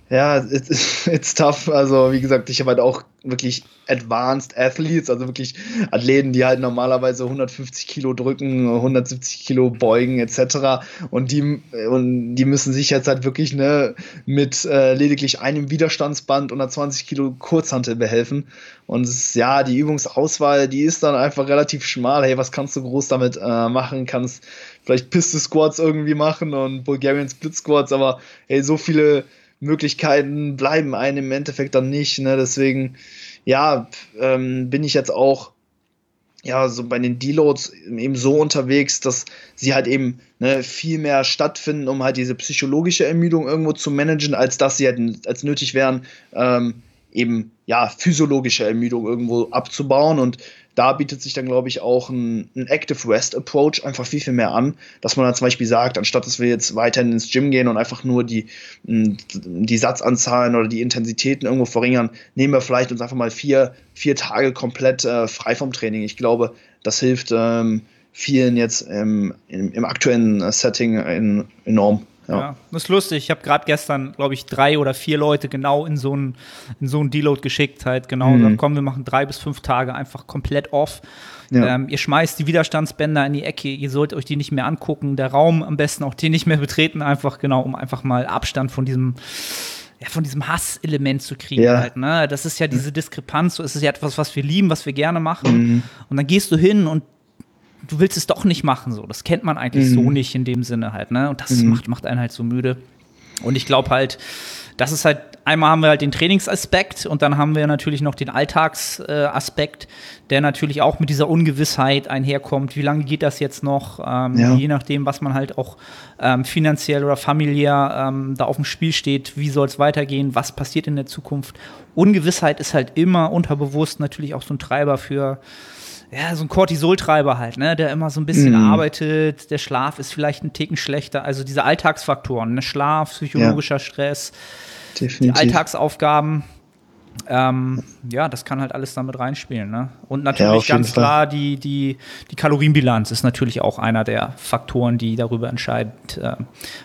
Ja, it's, it's tough. Also, wie gesagt, ich habe halt auch wirklich Advanced Athletes, also wirklich Athleten, die halt normalerweise 150 Kilo drücken, 170 Kilo beugen etc. Und die, und die müssen sich jetzt halt wirklich ne, mit äh, lediglich einem Widerstandsband und einer 20 Kilo Kurzhantel behelfen. Und ist, ja, die Übungsauswahl, die ist dann einfach relativ schmal. Hey, was kannst du groß damit äh, machen? Kannst vielleicht Piste Squats irgendwie machen und Bulgarian Split Squats, aber hey, so viele Möglichkeiten bleiben einem im Endeffekt dann nicht. Ne? Deswegen, ja, ähm, bin ich jetzt auch ja, so bei den Deloads eben so unterwegs, dass sie halt eben ne, viel mehr stattfinden, um halt diese psychologische Ermüdung irgendwo zu managen, als dass sie halt als nötig wären, ähm, eben ja, physiologische Ermüdung irgendwo abzubauen. Und da bietet sich dann, glaube ich, auch ein, ein, Active Rest Approach einfach viel, viel mehr an, dass man dann zum Beispiel sagt, anstatt dass wir jetzt weiterhin ins Gym gehen und einfach nur die, die Satzanzahlen oder die Intensitäten irgendwo verringern, nehmen wir vielleicht uns einfach mal vier, vier Tage komplett äh, frei vom Training. Ich glaube, das hilft ähm, vielen jetzt ähm, im, im, aktuellen Setting in, enorm. Ja. ja. das ist lustig. Ich habe gerade gestern, glaube ich, drei oder vier Leute genau in so einen so Deload geschickt. Halt genau, mhm. komm, wir machen drei bis fünf Tage einfach komplett off. Ja. Ähm, ihr schmeißt die Widerstandsbänder in die Ecke, ihr sollt euch die nicht mehr angucken, der Raum am besten auch den nicht mehr betreten, einfach genau, um einfach mal Abstand von diesem ja, von diesem Hasselement zu kriegen ja. halt, ne? Das ist ja diese Diskrepanz, so ist es ja etwas, was wir lieben, was wir gerne machen. Mhm. Und dann gehst du hin und du willst es doch nicht machen, so. Das kennt man eigentlich mhm. so nicht in dem Sinne halt, ne? Und das mhm. macht, macht einen halt so müde. Und ich glaube halt, das ist halt, einmal haben wir halt den Trainingsaspekt und dann haben wir natürlich noch den Alltagsaspekt, der natürlich auch mit dieser Ungewissheit einherkommt. Wie lange geht das jetzt noch? Ähm, ja. Je nachdem, was man halt auch ähm, finanziell oder familiär ähm, da auf dem Spiel steht, wie soll es weitergehen, was passiert in der Zukunft. Ungewissheit ist halt immer unterbewusst natürlich auch so ein Treiber für ja, so ein Cortisoltreiber halt, ne, der immer so ein bisschen mm. arbeitet. Der Schlaf ist vielleicht ein Ticken schlechter. Also diese Alltagsfaktoren, ne, Schlaf, psychologischer ja. Stress, Definitiv. die Alltagsaufgaben. Ähm, ja, das kann halt alles damit reinspielen. Ne? Und natürlich ja, ganz klar, die, die, die Kalorienbilanz ist natürlich auch einer der Faktoren, die darüber entscheidet, äh,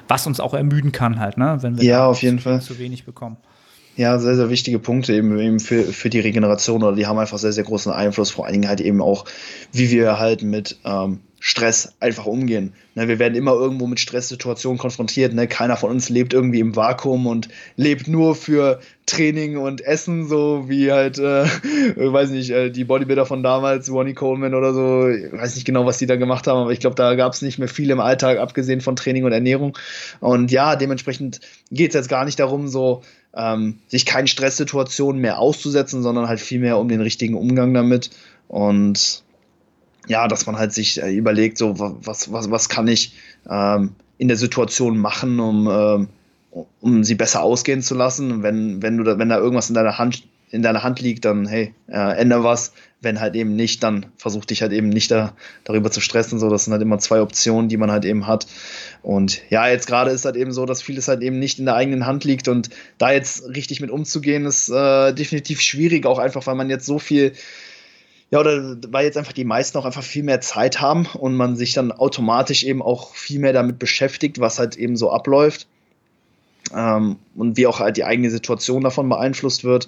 was uns auch ermüden kann, halt, ne? wenn wir ja, auf jeden Fall. zu wenig bekommen. Ja, sehr, sehr wichtige Punkte eben, eben für, für die Regeneration oder die haben einfach sehr, sehr großen Einfluss, vor allen Dingen halt eben auch, wie wir halt mit ähm, Stress einfach umgehen. Ne, wir werden immer irgendwo mit Stresssituationen konfrontiert. Ne? Keiner von uns lebt irgendwie im Vakuum und lebt nur für Training und Essen, so wie halt, äh, weiß nicht, äh, die Bodybuilder von damals, Ronnie Coleman oder so. Ich weiß nicht genau, was die da gemacht haben, aber ich glaube, da gab es nicht mehr viel im Alltag, abgesehen von Training und Ernährung. Und ja, dementsprechend geht es jetzt gar nicht darum, so ähm, sich keinen Stresssituationen mehr auszusetzen, sondern halt vielmehr um den richtigen Umgang damit. Und ja, dass man halt sich äh, überlegt, so was, was, was kann ich ähm, in der Situation machen, um, ähm, um sie besser ausgehen zu lassen. Wenn, wenn du da, wenn da irgendwas in deiner Hand in deiner Hand liegt, dann hey, äh, ändere was. Wenn halt eben nicht, dann versuch dich halt eben nicht da, darüber zu stressen. So, das sind halt immer zwei Optionen, die man halt eben hat. Und ja, jetzt gerade ist halt eben so, dass vieles halt eben nicht in der eigenen Hand liegt und da jetzt richtig mit umzugehen, ist äh, definitiv schwierig, auch einfach, weil man jetzt so viel ja, oder weil jetzt einfach die meisten auch einfach viel mehr Zeit haben und man sich dann automatisch eben auch viel mehr damit beschäftigt, was halt eben so abläuft. Ähm, und wie auch halt die eigene Situation davon beeinflusst wird.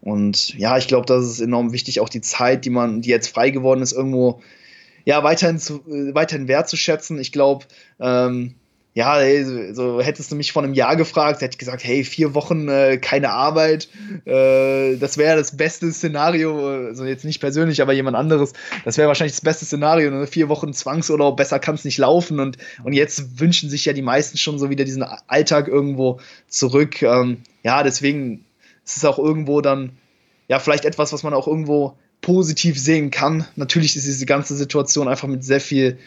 Und ja, ich glaube, das ist enorm wichtig, auch die Zeit, die man, die jetzt frei geworden ist, irgendwo ja weiterhin zu, äh, weiterhin wertzuschätzen. Ich glaube, ähm, ja, ey, so hättest du mich vor einem Jahr gefragt, hätte ich gesagt, hey, vier Wochen äh, keine Arbeit, äh, das wäre das beste Szenario, also jetzt nicht persönlich, aber jemand anderes, das wäre wahrscheinlich das beste Szenario, ne? vier Wochen Zwangsurlaub, besser kann es nicht laufen und, und jetzt wünschen sich ja die meisten schon so wieder diesen Alltag irgendwo zurück. Ähm, ja, deswegen ist es auch irgendwo dann, ja, vielleicht etwas, was man auch irgendwo positiv sehen kann. Natürlich ist diese ganze Situation einfach mit sehr viel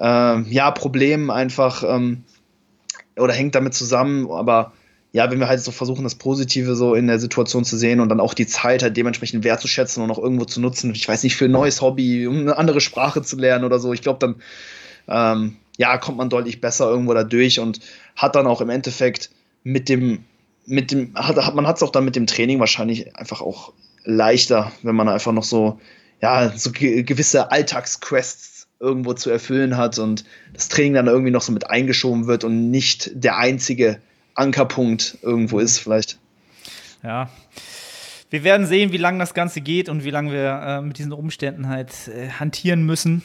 äh, ja, Problem einfach ähm, oder hängt damit zusammen, aber ja, wenn wir halt so versuchen, das Positive so in der Situation zu sehen und dann auch die Zeit halt dementsprechend wertzuschätzen und auch irgendwo zu nutzen, ich weiß nicht, für ein neues Hobby, um eine andere Sprache zu lernen oder so, ich glaube, dann ähm, ja, kommt man deutlich besser irgendwo da durch und hat dann auch im Endeffekt mit dem, mit dem, hat, hat man hat es auch dann mit dem Training wahrscheinlich einfach auch leichter, wenn man einfach noch so, ja, so gewisse Alltagsquests irgendwo zu erfüllen hat und das Training dann irgendwie noch so mit eingeschoben wird und nicht der einzige Ankerpunkt irgendwo ist, vielleicht. Ja. Wir werden sehen, wie lange das Ganze geht und wie lange wir äh, mit diesen Umständen halt äh, hantieren müssen.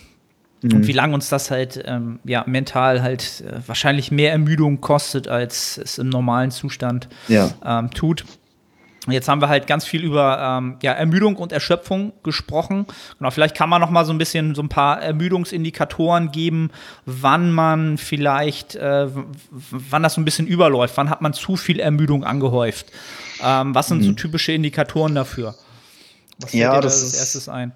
Mhm. Und wie lange uns das halt ähm, ja, mental halt äh, wahrscheinlich mehr Ermüdung kostet, als es im normalen Zustand ja. ähm, tut. Jetzt haben wir halt ganz viel über ähm, ja, Ermüdung und Erschöpfung gesprochen. Genau, vielleicht kann man noch mal so ein bisschen so ein paar Ermüdungsindikatoren geben, wann man vielleicht, äh, wann das so ein bisschen überläuft, wann hat man zu viel Ermüdung angehäuft. Ähm, was sind mhm. so typische Indikatoren dafür? Was fällt ja, dir da das als erstes ein?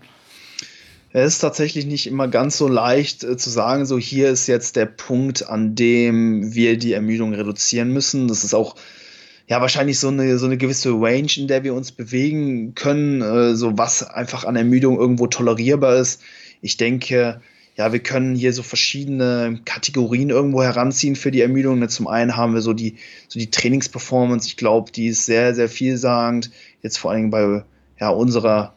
Es ist tatsächlich nicht immer ganz so leicht äh, zu sagen, so hier ist jetzt der Punkt, an dem wir die Ermüdung reduzieren müssen. Das ist auch ja wahrscheinlich so eine, so eine gewisse Range, in der wir uns bewegen können, äh, so was einfach an Ermüdung irgendwo tolerierbar ist. Ich denke, ja, wir können hier so verschiedene Kategorien irgendwo heranziehen für die Ermüdung. Ne, zum einen haben wir so die, so die Trainingsperformance. Ich glaube, die ist sehr, sehr vielsagend. Jetzt vor allen Dingen bei ja, unserer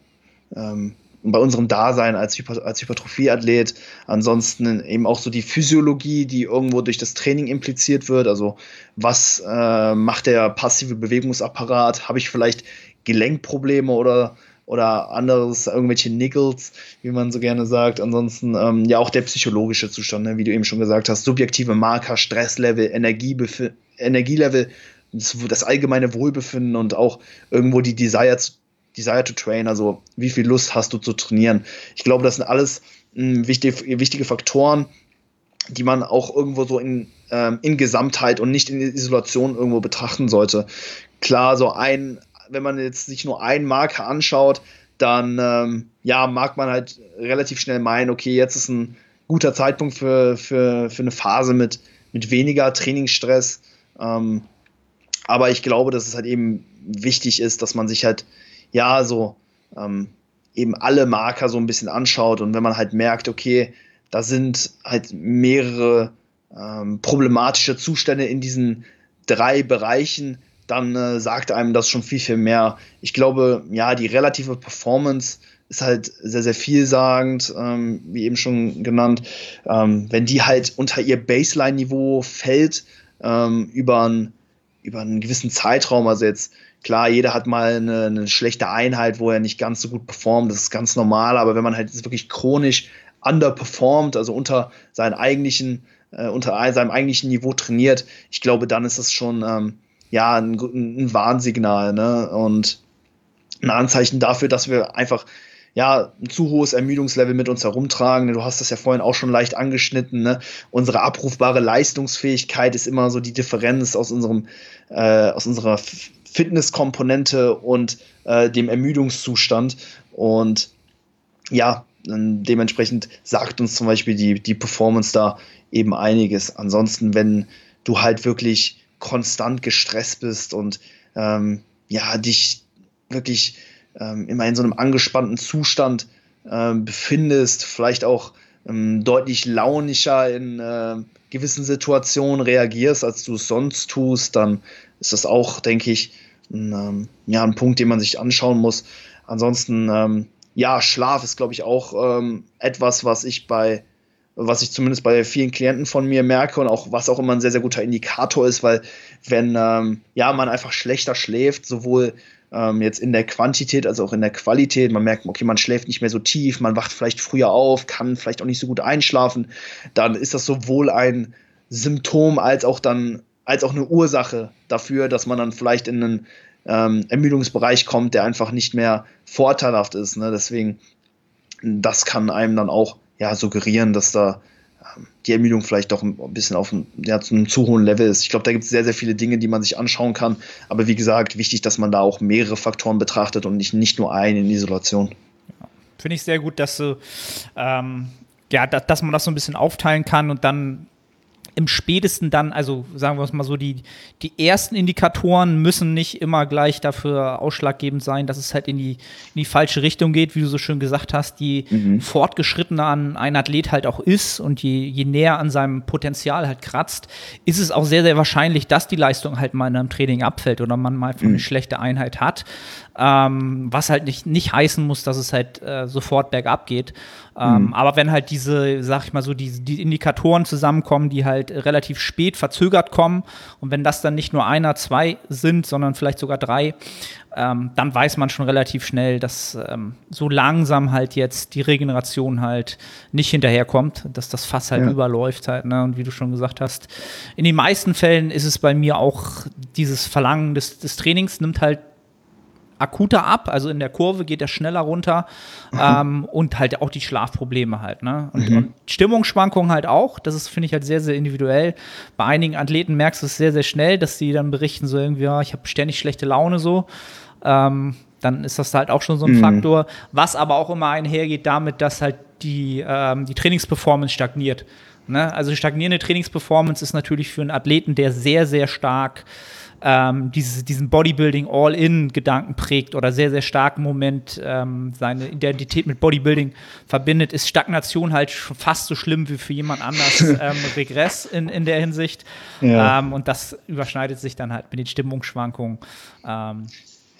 ähm, bei unserem Dasein als, Hyper, als Hypertrophieathlet. Ansonsten eben auch so die Physiologie, die irgendwo durch das Training impliziert wird. Also was äh, macht der passive Bewegungsapparat? Habe ich vielleicht Gelenkprobleme oder oder anderes, irgendwelche Niggles, wie man so gerne sagt. Ansonsten ähm, ja auch der psychologische Zustand, ne? wie du eben schon gesagt hast, subjektive Marker, Stresslevel, Energielevel, das, das allgemeine Wohlbefinden und auch irgendwo die Desire zu Desire to Train, also wie viel Lust hast du zu trainieren. Ich glaube, das sind alles mh, hm, wichtige, wichtige Faktoren, die man auch irgendwo so in, ähm, in Gesamtheit und nicht in Isolation irgendwo betrachten sollte. Klar, so ein, wenn man jetzt sich nur einen Marker anschaut, dann ähm, ja, mag man halt relativ schnell meinen, okay, jetzt ist ein guter Zeitpunkt für, für, für eine Phase mit, mit weniger Trainingsstress. Ähm, aber ich glaube, dass es halt eben wichtig ist, dass man sich halt ja, so ähm, eben alle Marker so ein bisschen anschaut und wenn man halt merkt, okay, da sind halt mehrere ähm, problematische Zustände in diesen drei Bereichen, dann äh, sagt einem das schon viel, viel mehr. Ich glaube, ja, die relative Performance ist halt sehr, sehr vielsagend, ähm, wie eben schon genannt. Ähm, wenn die halt unter ihr Baseline-Niveau fällt, ähm, über, ein, über einen gewissen Zeitraum, also jetzt Klar, jeder hat mal eine, eine, schlechte Einheit, wo er nicht ganz so gut performt, das ist ganz normal, aber wenn man halt wirklich chronisch underperformt, also unter seinen eigentlichen, äh, unter seinem eigentlichen Niveau trainiert, ich glaube, dann ist das schon ähm, ja ein, ein Warnsignal, ne? Und ein Anzeichen dafür, dass wir einfach ja, ein zu hohes Ermüdungslevel mit uns herumtragen. Du hast das ja vorhin auch schon leicht angeschnitten. Ne? Unsere abrufbare Leistungsfähigkeit ist immer so die Differenz aus unserem, äh, aus unserer Fitnesskomponente und äh, dem Ermüdungszustand. Und ja, dementsprechend sagt uns zum Beispiel die, die Performance da eben einiges. Ansonsten, wenn du halt wirklich konstant gestresst bist und ähm, ja, dich wirklich ähm, immer in so einem angespannten Zustand ähm, befindest, vielleicht auch ähm, deutlich launischer in äh, gewissen Situationen reagierst, als du es sonst tust, dann ist das auch, denke ich, ein, ähm, ja, ein Punkt, den man sich anschauen muss. Ansonsten, ähm, ja, Schlaf ist, glaube ich, auch ähm, etwas, was ich bei, was ich zumindest bei vielen Klienten von mir merke und auch was auch immer ein sehr, sehr guter Indikator ist, weil wenn ähm, ja man einfach schlechter schläft, sowohl ähm, jetzt in der Quantität als auch in der Qualität, man merkt, okay, man schläft nicht mehr so tief, man wacht vielleicht früher auf, kann vielleicht auch nicht so gut einschlafen, dann ist das sowohl ein Symptom als auch dann als auch eine Ursache dafür, dass man dann vielleicht in einen ähm, Ermüdungsbereich kommt, der einfach nicht mehr vorteilhaft ist. Ne? Deswegen, das kann einem dann auch ja, suggerieren, dass da die Ermüdung vielleicht doch ein bisschen auf ein, ja, zu einem zu hohen Level ist. Ich glaube, da gibt es sehr, sehr viele Dinge, die man sich anschauen kann. Aber wie gesagt, wichtig, dass man da auch mehrere Faktoren betrachtet und nicht, nicht nur einen in Isolation. Ja, Finde ich sehr gut, dass du ähm, ja, dass, dass man das so ein bisschen aufteilen kann und dann im spätesten dann, also sagen wir es mal so, die, die ersten Indikatoren müssen nicht immer gleich dafür ausschlaggebend sein, dass es halt in die, in die falsche Richtung geht, wie du so schön gesagt hast, je mhm. fortgeschrittener an ein Athlet halt auch ist und je, je näher an seinem Potenzial halt kratzt, ist es auch sehr, sehr wahrscheinlich, dass die Leistung halt mal in einem Training abfällt oder man mal mhm. eine schlechte Einheit hat. Ähm, was halt nicht, nicht heißen muss, dass es halt äh, sofort bergab geht. Ähm, mhm. Aber wenn halt diese, sag ich mal so, die, die Indikatoren zusammenkommen, die halt relativ spät verzögert kommen. Und wenn das dann nicht nur einer, zwei sind, sondern vielleicht sogar drei, ähm, dann weiß man schon relativ schnell, dass ähm, so langsam halt jetzt die Regeneration halt nicht hinterherkommt, dass das Fass halt ja. überläuft halt. Ne? Und wie du schon gesagt hast, in den meisten Fällen ist es bei mir auch dieses Verlangen des, des Trainings nimmt halt akuter ab, also in der Kurve geht er schneller runter mhm. ähm, und halt auch die Schlafprobleme halt. Ne? Und, mhm. und Stimmungsschwankungen halt auch, das ist, finde ich, halt sehr, sehr individuell. Bei einigen Athleten merkst du es sehr, sehr schnell, dass die dann berichten, so irgendwie, ja, ich habe ständig schlechte Laune so. Ähm, dann ist das halt auch schon so ein mhm. Faktor, was aber auch immer einhergeht damit, dass halt die, ähm, die Trainingsperformance stagniert. Ne? Also stagnierende Trainingsperformance ist natürlich für einen Athleten, der sehr, sehr stark ähm, dieses, diesen Bodybuilding All-In-Gedanken prägt oder sehr, sehr starken Moment ähm, seine Identität mit Bodybuilding verbindet, ist Stagnation halt fast so schlimm wie für jemand anders ähm, Regress in, in der Hinsicht. Ja. Ähm, und das überschneidet sich dann halt mit den Stimmungsschwankungen.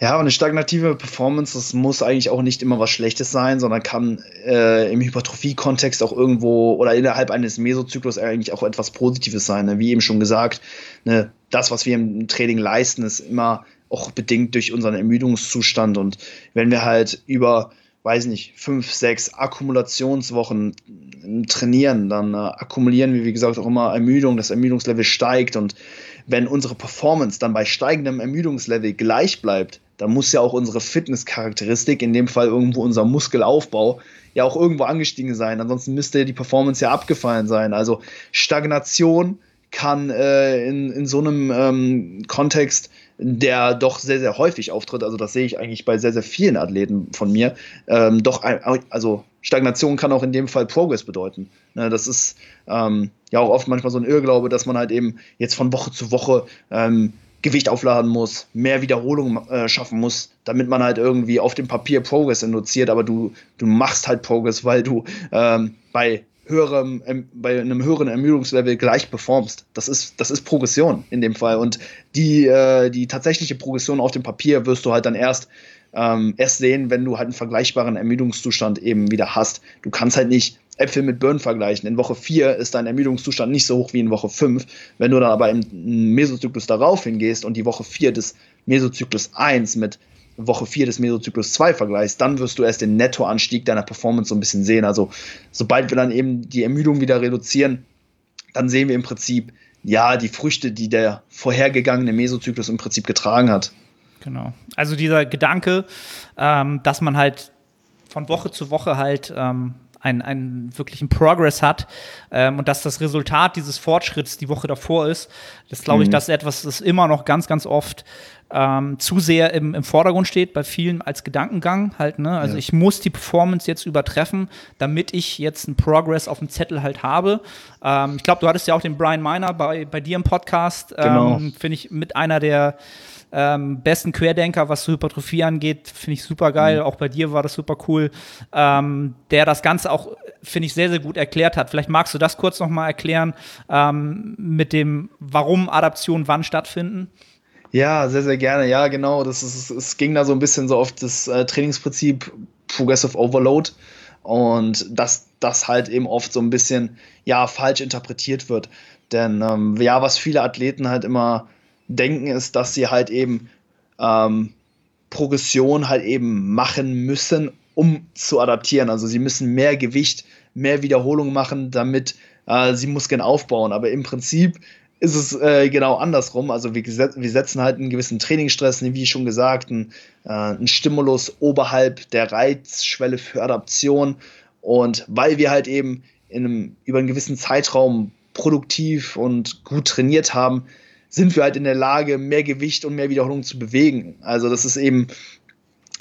Ja, und eine stagnative Performance, das muss eigentlich auch nicht immer was Schlechtes sein, sondern kann äh, im Hypertrophie-Kontext auch irgendwo oder innerhalb eines Mesozyklus eigentlich auch etwas Positives sein. Ne? Wie eben schon gesagt, ne? das, was wir im Training leisten, ist immer auch bedingt durch unseren Ermüdungszustand. Und wenn wir halt über, weiß nicht, fünf, sechs Akkumulationswochen trainieren, dann äh, akkumulieren wir, wie gesagt, auch immer Ermüdung, das Ermüdungslevel steigt und wenn unsere Performance dann bei steigendem Ermüdungslevel gleich bleibt, dann muss ja auch unsere Fitnesscharakteristik, in dem Fall irgendwo unser Muskelaufbau, ja auch irgendwo angestiegen sein. Ansonsten müsste die Performance ja abgefallen sein. Also Stagnation kann äh, in, in so einem ähm, Kontext, der doch sehr, sehr häufig auftritt, also das sehe ich eigentlich bei sehr, sehr vielen Athleten von mir, ähm, doch, also Stagnation kann auch in dem Fall Progress bedeuten. Ne, das ist ähm, ja auch oft manchmal so ein Irrglaube, dass man halt eben jetzt von Woche zu Woche ähm, Gewicht aufladen muss, mehr Wiederholungen äh, schaffen muss, damit man halt irgendwie auf dem Papier Progress induziert, aber du, du machst halt Progress, weil du ähm, bei höherem, ähm, bei einem höheren Ermüdungslevel gleich performst. Das ist, das ist Progression in dem Fall. Und die, äh, die tatsächliche Progression auf dem Papier wirst du halt dann erst ähm, erst sehen, wenn du halt einen vergleichbaren Ermüdungszustand eben wieder hast. Du kannst halt nicht Äpfel mit Birnen vergleichen. In Woche 4 ist dein Ermüdungszustand nicht so hoch wie in Woche 5. Wenn du dann aber im Mesozyklus darauf hingehst und die Woche 4 des Mesozyklus 1 mit Woche 4 des Mesozyklus 2 vergleichst, dann wirst du erst den Nettoanstieg deiner Performance so ein bisschen sehen. Also sobald wir dann eben die Ermüdung wieder reduzieren, dann sehen wir im Prinzip, ja, die Früchte, die der vorhergegangene Mesozyklus im Prinzip getragen hat. Genau. Also dieser Gedanke, ähm, dass man halt von Woche zu Woche halt ähm, einen, einen wirklichen Progress hat ähm, und dass das Resultat dieses Fortschritts die Woche davor ist, das glaube ich, mhm. das ist etwas, das immer noch ganz, ganz oft ähm, zu sehr im, im Vordergrund steht, bei vielen als Gedankengang halt, ne? Also ja. ich muss die Performance jetzt übertreffen, damit ich jetzt einen Progress auf dem Zettel halt habe. Ähm, ich glaube, du hattest ja auch den Brian Miner bei, bei dir im Podcast, genau. Ähm, finde ich mit einer der ähm, besten Querdenker, was Hypertrophie angeht, finde ich super geil. Mhm. Auch bei dir war das super cool. Ähm, der das Ganze auch, finde ich, sehr, sehr gut erklärt hat. Vielleicht magst du das kurz nochmal erklären ähm, mit dem, warum Adaptionen wann stattfinden. Ja, sehr, sehr gerne. Ja, genau. Das ist, es ging da so ein bisschen so auf das äh, Trainingsprinzip Progressive Overload und dass das halt eben oft so ein bisschen ja falsch interpretiert wird. Denn ähm, ja, was viele Athleten halt immer denken, ist, dass sie halt eben ähm, Progression halt eben machen müssen, um zu adaptieren. Also sie müssen mehr Gewicht, mehr Wiederholung machen, damit äh, sie Muskeln aufbauen. Aber im Prinzip ist es äh, genau andersrum. Also wir, wir, setzen halt einen gewissen Trainingsstress, wie schon gesagt, einen, äh, einen Stimulus oberhalb der Reizschwelle für Adaption. Und weil wir halt eben in einem, über einen gewissen Zeitraum produktiv und gut trainiert haben, sind wir halt in der Lage, mehr Gewicht und mehr Wiederholung zu bewegen. Also das ist eben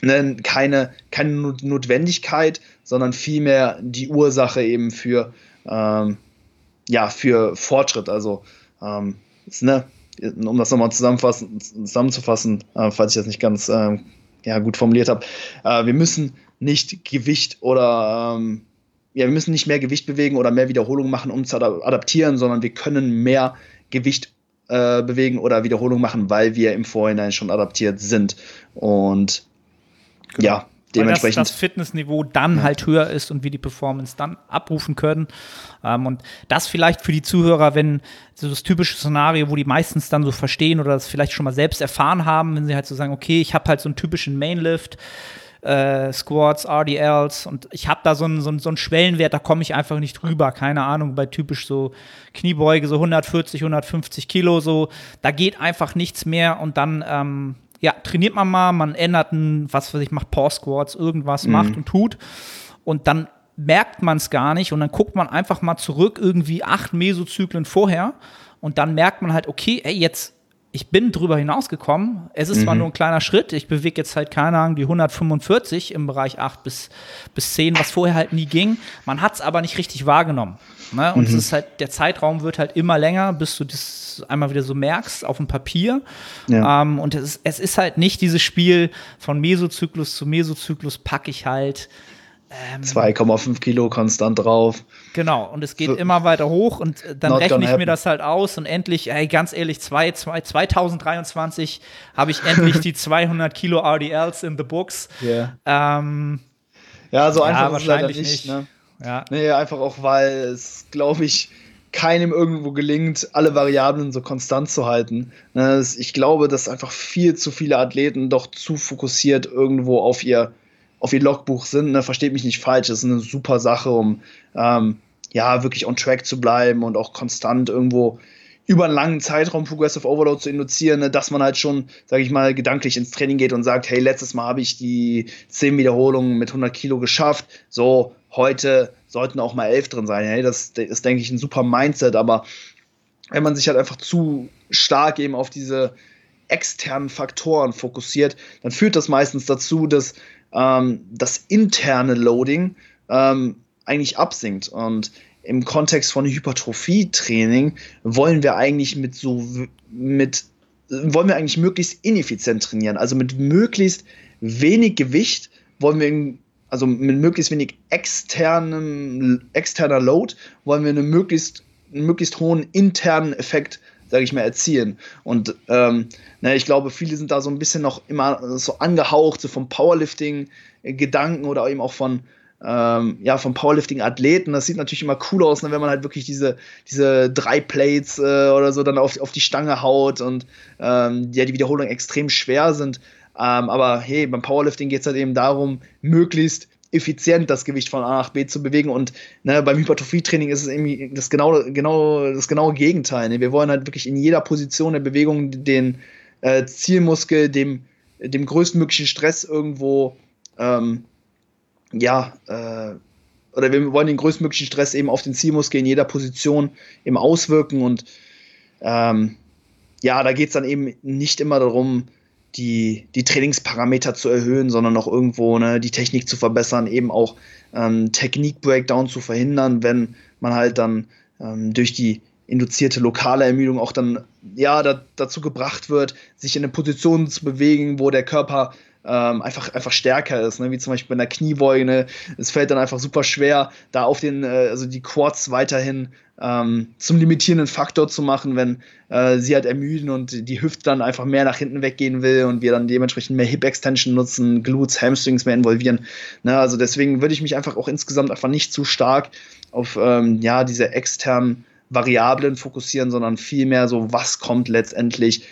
ne, keine, keine Notwendigkeit, sondern vielmehr die Ursache eben für, ähm, ja, für Fortschritt. Also ähm, ist, ne, um das nochmal zusammenzufassen, äh, falls ich das nicht ganz äh, ja, gut formuliert habe, äh, wir müssen nicht Gewicht oder ähm, ja, wir müssen nicht mehr Gewicht bewegen oder mehr Wiederholung machen, um zu adaptieren, sondern wir können mehr Gewicht äh, bewegen oder Wiederholung machen, weil wir im Vorhinein schon adaptiert sind. Und genau. ja, dementsprechend das, das, Fitnessniveau dann ja. halt höher ist und wir die Performance dann abrufen können. Ähm, und das vielleicht für die Zuhörer, wenn so das typische Szenario, wo die meistens dann so verstehen oder das vielleicht schon mal selbst erfahren haben, wenn sie halt so sagen, okay, ich habe halt so einen typischen Mainlift, äh, Squats, RDLs und ich habe da so einen, so, einen, so einen Schwellenwert, da komme ich einfach nicht drüber. Keine Ahnung, bei typisch so Kniebeuge, so 140, 150 Kilo, so, da geht einfach nichts mehr und dann ähm, ja, trainiert man mal, man ändert ein, was weiß ich, macht Paw Squats, irgendwas mhm. macht und tut. Und dann merkt man es gar nicht und dann guckt man einfach mal zurück, irgendwie acht Mesozyklen vorher. Und dann merkt man halt, okay, ey, jetzt, ich bin drüber hinausgekommen. Es ist mhm. zwar nur ein kleiner Schritt, ich bewege jetzt halt, keine Ahnung, die 145 im Bereich 8 bis, bis 10, was vorher halt nie ging. Man hat es aber nicht richtig wahrgenommen. Ne? Und mhm. es ist halt, der Zeitraum wird halt immer länger, bis du das einmal wieder so merkst auf dem Papier. Ja. Ähm, und es ist, es ist halt nicht dieses Spiel von Mesozyklus zu Mesozyklus packe ich halt. Ähm, 2,5 Kilo konstant drauf. Genau, und es geht so, immer weiter hoch und äh, dann rechne ich mir das halt aus und endlich, ey, ganz ehrlich, zwei, zwei, 2023 habe ich endlich die 200 Kilo RDLs in the books. Yeah. Ähm, ja, so einfach ja, wahrscheinlich nicht. nicht. Ne? Ja. Nee, einfach auch, weil es, glaube ich, keinem irgendwo gelingt, alle Variablen so konstant zu halten. Ne, ich glaube, dass einfach viel zu viele Athleten doch zu fokussiert irgendwo auf ihr, auf ihr Logbuch sind. Ne? Versteht mich nicht falsch, das ist eine super Sache, um ähm, ja wirklich on track zu bleiben und auch konstant irgendwo über einen langen Zeitraum Progressive Overload zu induzieren, ne, dass man halt schon, sage ich mal, gedanklich ins Training geht und sagt, hey, letztes Mal habe ich die 10 Wiederholungen mit 100 Kilo geschafft, so heute sollten auch mal 11 drin sein. Hey, das ist, denke ich, ein super Mindset, aber wenn man sich halt einfach zu stark eben auf diese externen Faktoren fokussiert, dann führt das meistens dazu, dass ähm, das interne Loading ähm, eigentlich absinkt. Und im Kontext von Hypertrophie-Training wollen wir eigentlich mit so mit wollen wir eigentlich möglichst ineffizient trainieren, also mit möglichst wenig Gewicht wollen wir also mit möglichst wenig externem, externer Load wollen wir einen möglichst, einen möglichst hohen internen Effekt, sage ich mal, erzielen. Und ähm, ne, ich glaube, viele sind da so ein bisschen noch immer so angehaucht, so vom Powerlifting-Gedanken oder eben auch von, ähm, ja, vom Powerlifting-Athleten. Das sieht natürlich immer cool aus, ne, wenn man halt wirklich diese, diese drei Plates äh, oder so dann auf, auf die Stange haut und ähm, ja, die Wiederholungen extrem schwer sind. Ähm, aber hey, beim Powerlifting geht es halt eben darum, möglichst effizient das Gewicht von A nach B zu bewegen. Und ne, beim Hypertrophie-Training ist es irgendwie das genau, genau, das genaue Gegenteil. Ne? Wir wollen halt wirklich in jeder Position der Bewegung den äh, Zielmuskel dem, dem größtmöglichen Stress irgendwo, ähm, ja, äh, oder wir wollen den größtmöglichen Stress eben auf den Zielmuskel in jeder Position eben auswirken. Und ähm, ja, da geht es dann eben nicht immer darum, die, die Trainingsparameter zu erhöhen, sondern auch irgendwo ne, die Technik zu verbessern, eben auch ähm, Technik-Breakdown zu verhindern, wenn man halt dann ähm, durch die induzierte lokale Ermüdung auch dann ja da, dazu gebracht wird, sich in eine Position zu bewegen, wo der Körper ähm, einfach, einfach stärker ist, ne? wie zum Beispiel bei einer Kniebeuge. Ne? Es fällt dann einfach super schwer, da auf den, äh, also die Quads weiterhin ähm, zum limitierenden Faktor zu machen, wenn äh, sie halt ermüden und die Hüfte dann einfach mehr nach hinten weggehen will und wir dann dementsprechend mehr Hip Extension nutzen, Glutes, Hamstrings mehr involvieren. Ne? Also deswegen würde ich mich einfach auch insgesamt einfach nicht zu stark auf ähm, ja, diese externen Variablen fokussieren, sondern vielmehr so, was kommt letztendlich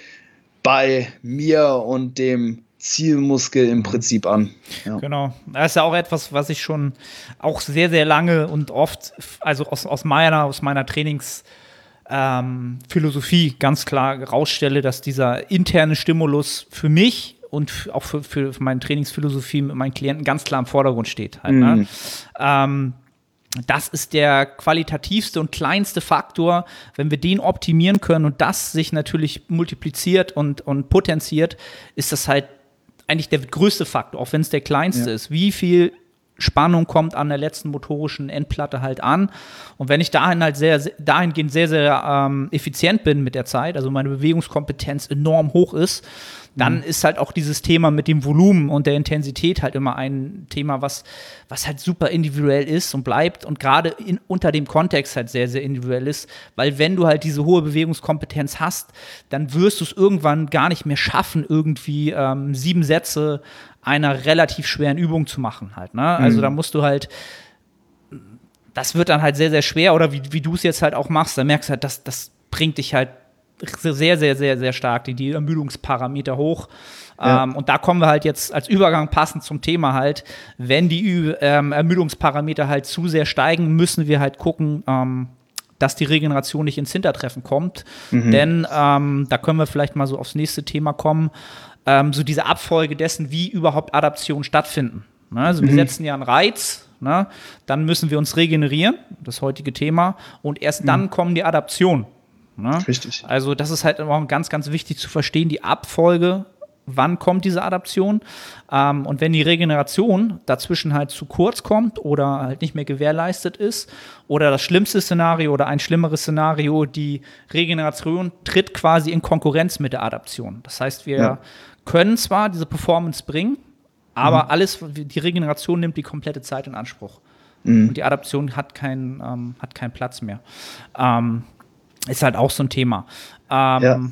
bei mir und dem Zielmuskel im Prinzip an. Ja. Genau. Das ist ja auch etwas, was ich schon auch sehr, sehr lange und oft, also aus, aus meiner, aus meiner Trainingsphilosophie ähm, ganz klar rausstelle, dass dieser interne Stimulus für mich und auch für, für meine Trainingsphilosophie mit meinen Klienten ganz klar im Vordergrund steht. Halt, ne? mhm. ne? ähm, das ist der qualitativste und kleinste Faktor. Wenn wir den optimieren können und das sich natürlich multipliziert und, und potenziert, ist das halt eigentlich der größte Faktor, auch wenn es der kleinste ja. ist. Wie viel Spannung kommt an der letzten motorischen Endplatte halt an. Und wenn ich dahin halt sehr, dahingehend sehr, sehr ähm, effizient bin mit der Zeit, also meine Bewegungskompetenz enorm hoch ist, dann mhm. ist halt auch dieses Thema mit dem Volumen und der Intensität halt immer ein Thema, was, was halt super individuell ist und bleibt und gerade unter dem Kontext halt sehr, sehr individuell ist, weil wenn du halt diese hohe Bewegungskompetenz hast, dann wirst du es irgendwann gar nicht mehr schaffen, irgendwie ähm, sieben Sätze einer relativ schweren Übung zu machen halt. Ne? Also mhm. da musst du halt das wird dann halt sehr, sehr schwer. Oder wie, wie du es jetzt halt auch machst, da merkst du halt, das, das bringt dich halt sehr, sehr, sehr, sehr stark die, die Ermüdungsparameter hoch. Ja. Ähm, und da kommen wir halt jetzt als Übergang passend zum Thema halt, wenn die ähm, Ermüdungsparameter halt zu sehr steigen, müssen wir halt gucken, ähm, dass die Regeneration nicht ins Hintertreffen kommt. Mhm. Denn ähm, da können wir vielleicht mal so aufs nächste Thema kommen. Ähm, so diese Abfolge dessen, wie überhaupt Adaptionen stattfinden. Ne? Also wir mhm. setzen ja einen Reiz, ne? dann müssen wir uns regenerieren, das heutige Thema, und erst mhm. dann kommen die Adaptionen. Ne? Richtig. Also das ist halt auch ganz, ganz wichtig zu verstehen, die Abfolge wann kommt diese Adaption. Ähm, und wenn die Regeneration dazwischen halt zu kurz kommt oder halt nicht mehr gewährleistet ist, oder das schlimmste Szenario oder ein schlimmeres Szenario, die Regeneration tritt quasi in Konkurrenz mit der Adaption. Das heißt, wir ja. können zwar diese Performance bringen, aber mhm. alles, die Regeneration nimmt die komplette Zeit in Anspruch. Mhm. Und die Adaption hat, kein, ähm, hat keinen Platz mehr. Ähm, ist halt auch so ein Thema. Ähm, ja.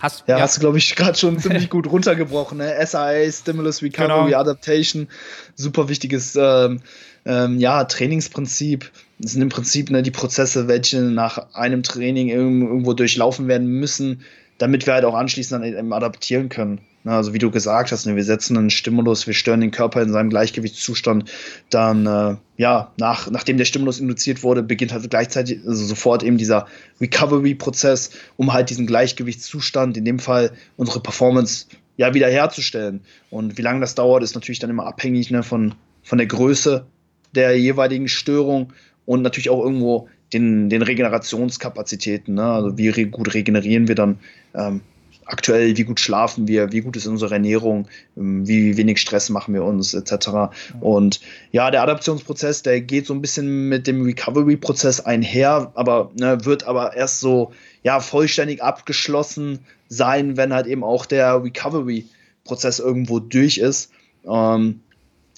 Hast, ja, ja. hast du, glaube ich, gerade schon ziemlich gut runtergebrochen. Ne? SIA, Stimulus Recovery genau. Adaptation, super wichtiges ähm, ähm, ja, Trainingsprinzip. Das sind im Prinzip ne, die Prozesse, welche nach einem Training irgendwo durchlaufen werden müssen, damit wir halt auch anschließend dann eben adaptieren können. Also wie du gesagt hast, ne, wir setzen einen Stimulus, wir stören den Körper in seinem Gleichgewichtszustand. Dann, äh, ja, nach, nachdem der Stimulus induziert wurde, beginnt halt gleichzeitig, also sofort eben dieser Recovery-Prozess, um halt diesen Gleichgewichtszustand, in dem Fall unsere Performance, ja, wiederherzustellen. Und wie lange das dauert, ist natürlich dann immer abhängig ne, von, von der Größe der jeweiligen Störung und natürlich auch irgendwo den, den Regenerationskapazitäten. Ne? Also wie re gut regenerieren wir dann. Ähm, aktuell, wie gut schlafen wir, wie gut ist unsere Ernährung, ähm, wie wenig Stress machen wir uns, etc. Und ja, der Adaptionsprozess, der geht so ein bisschen mit dem Recovery-Prozess einher, aber ne, wird aber erst so ja vollständig abgeschlossen sein, wenn halt eben auch der Recovery-Prozess irgendwo durch ist. Ähm,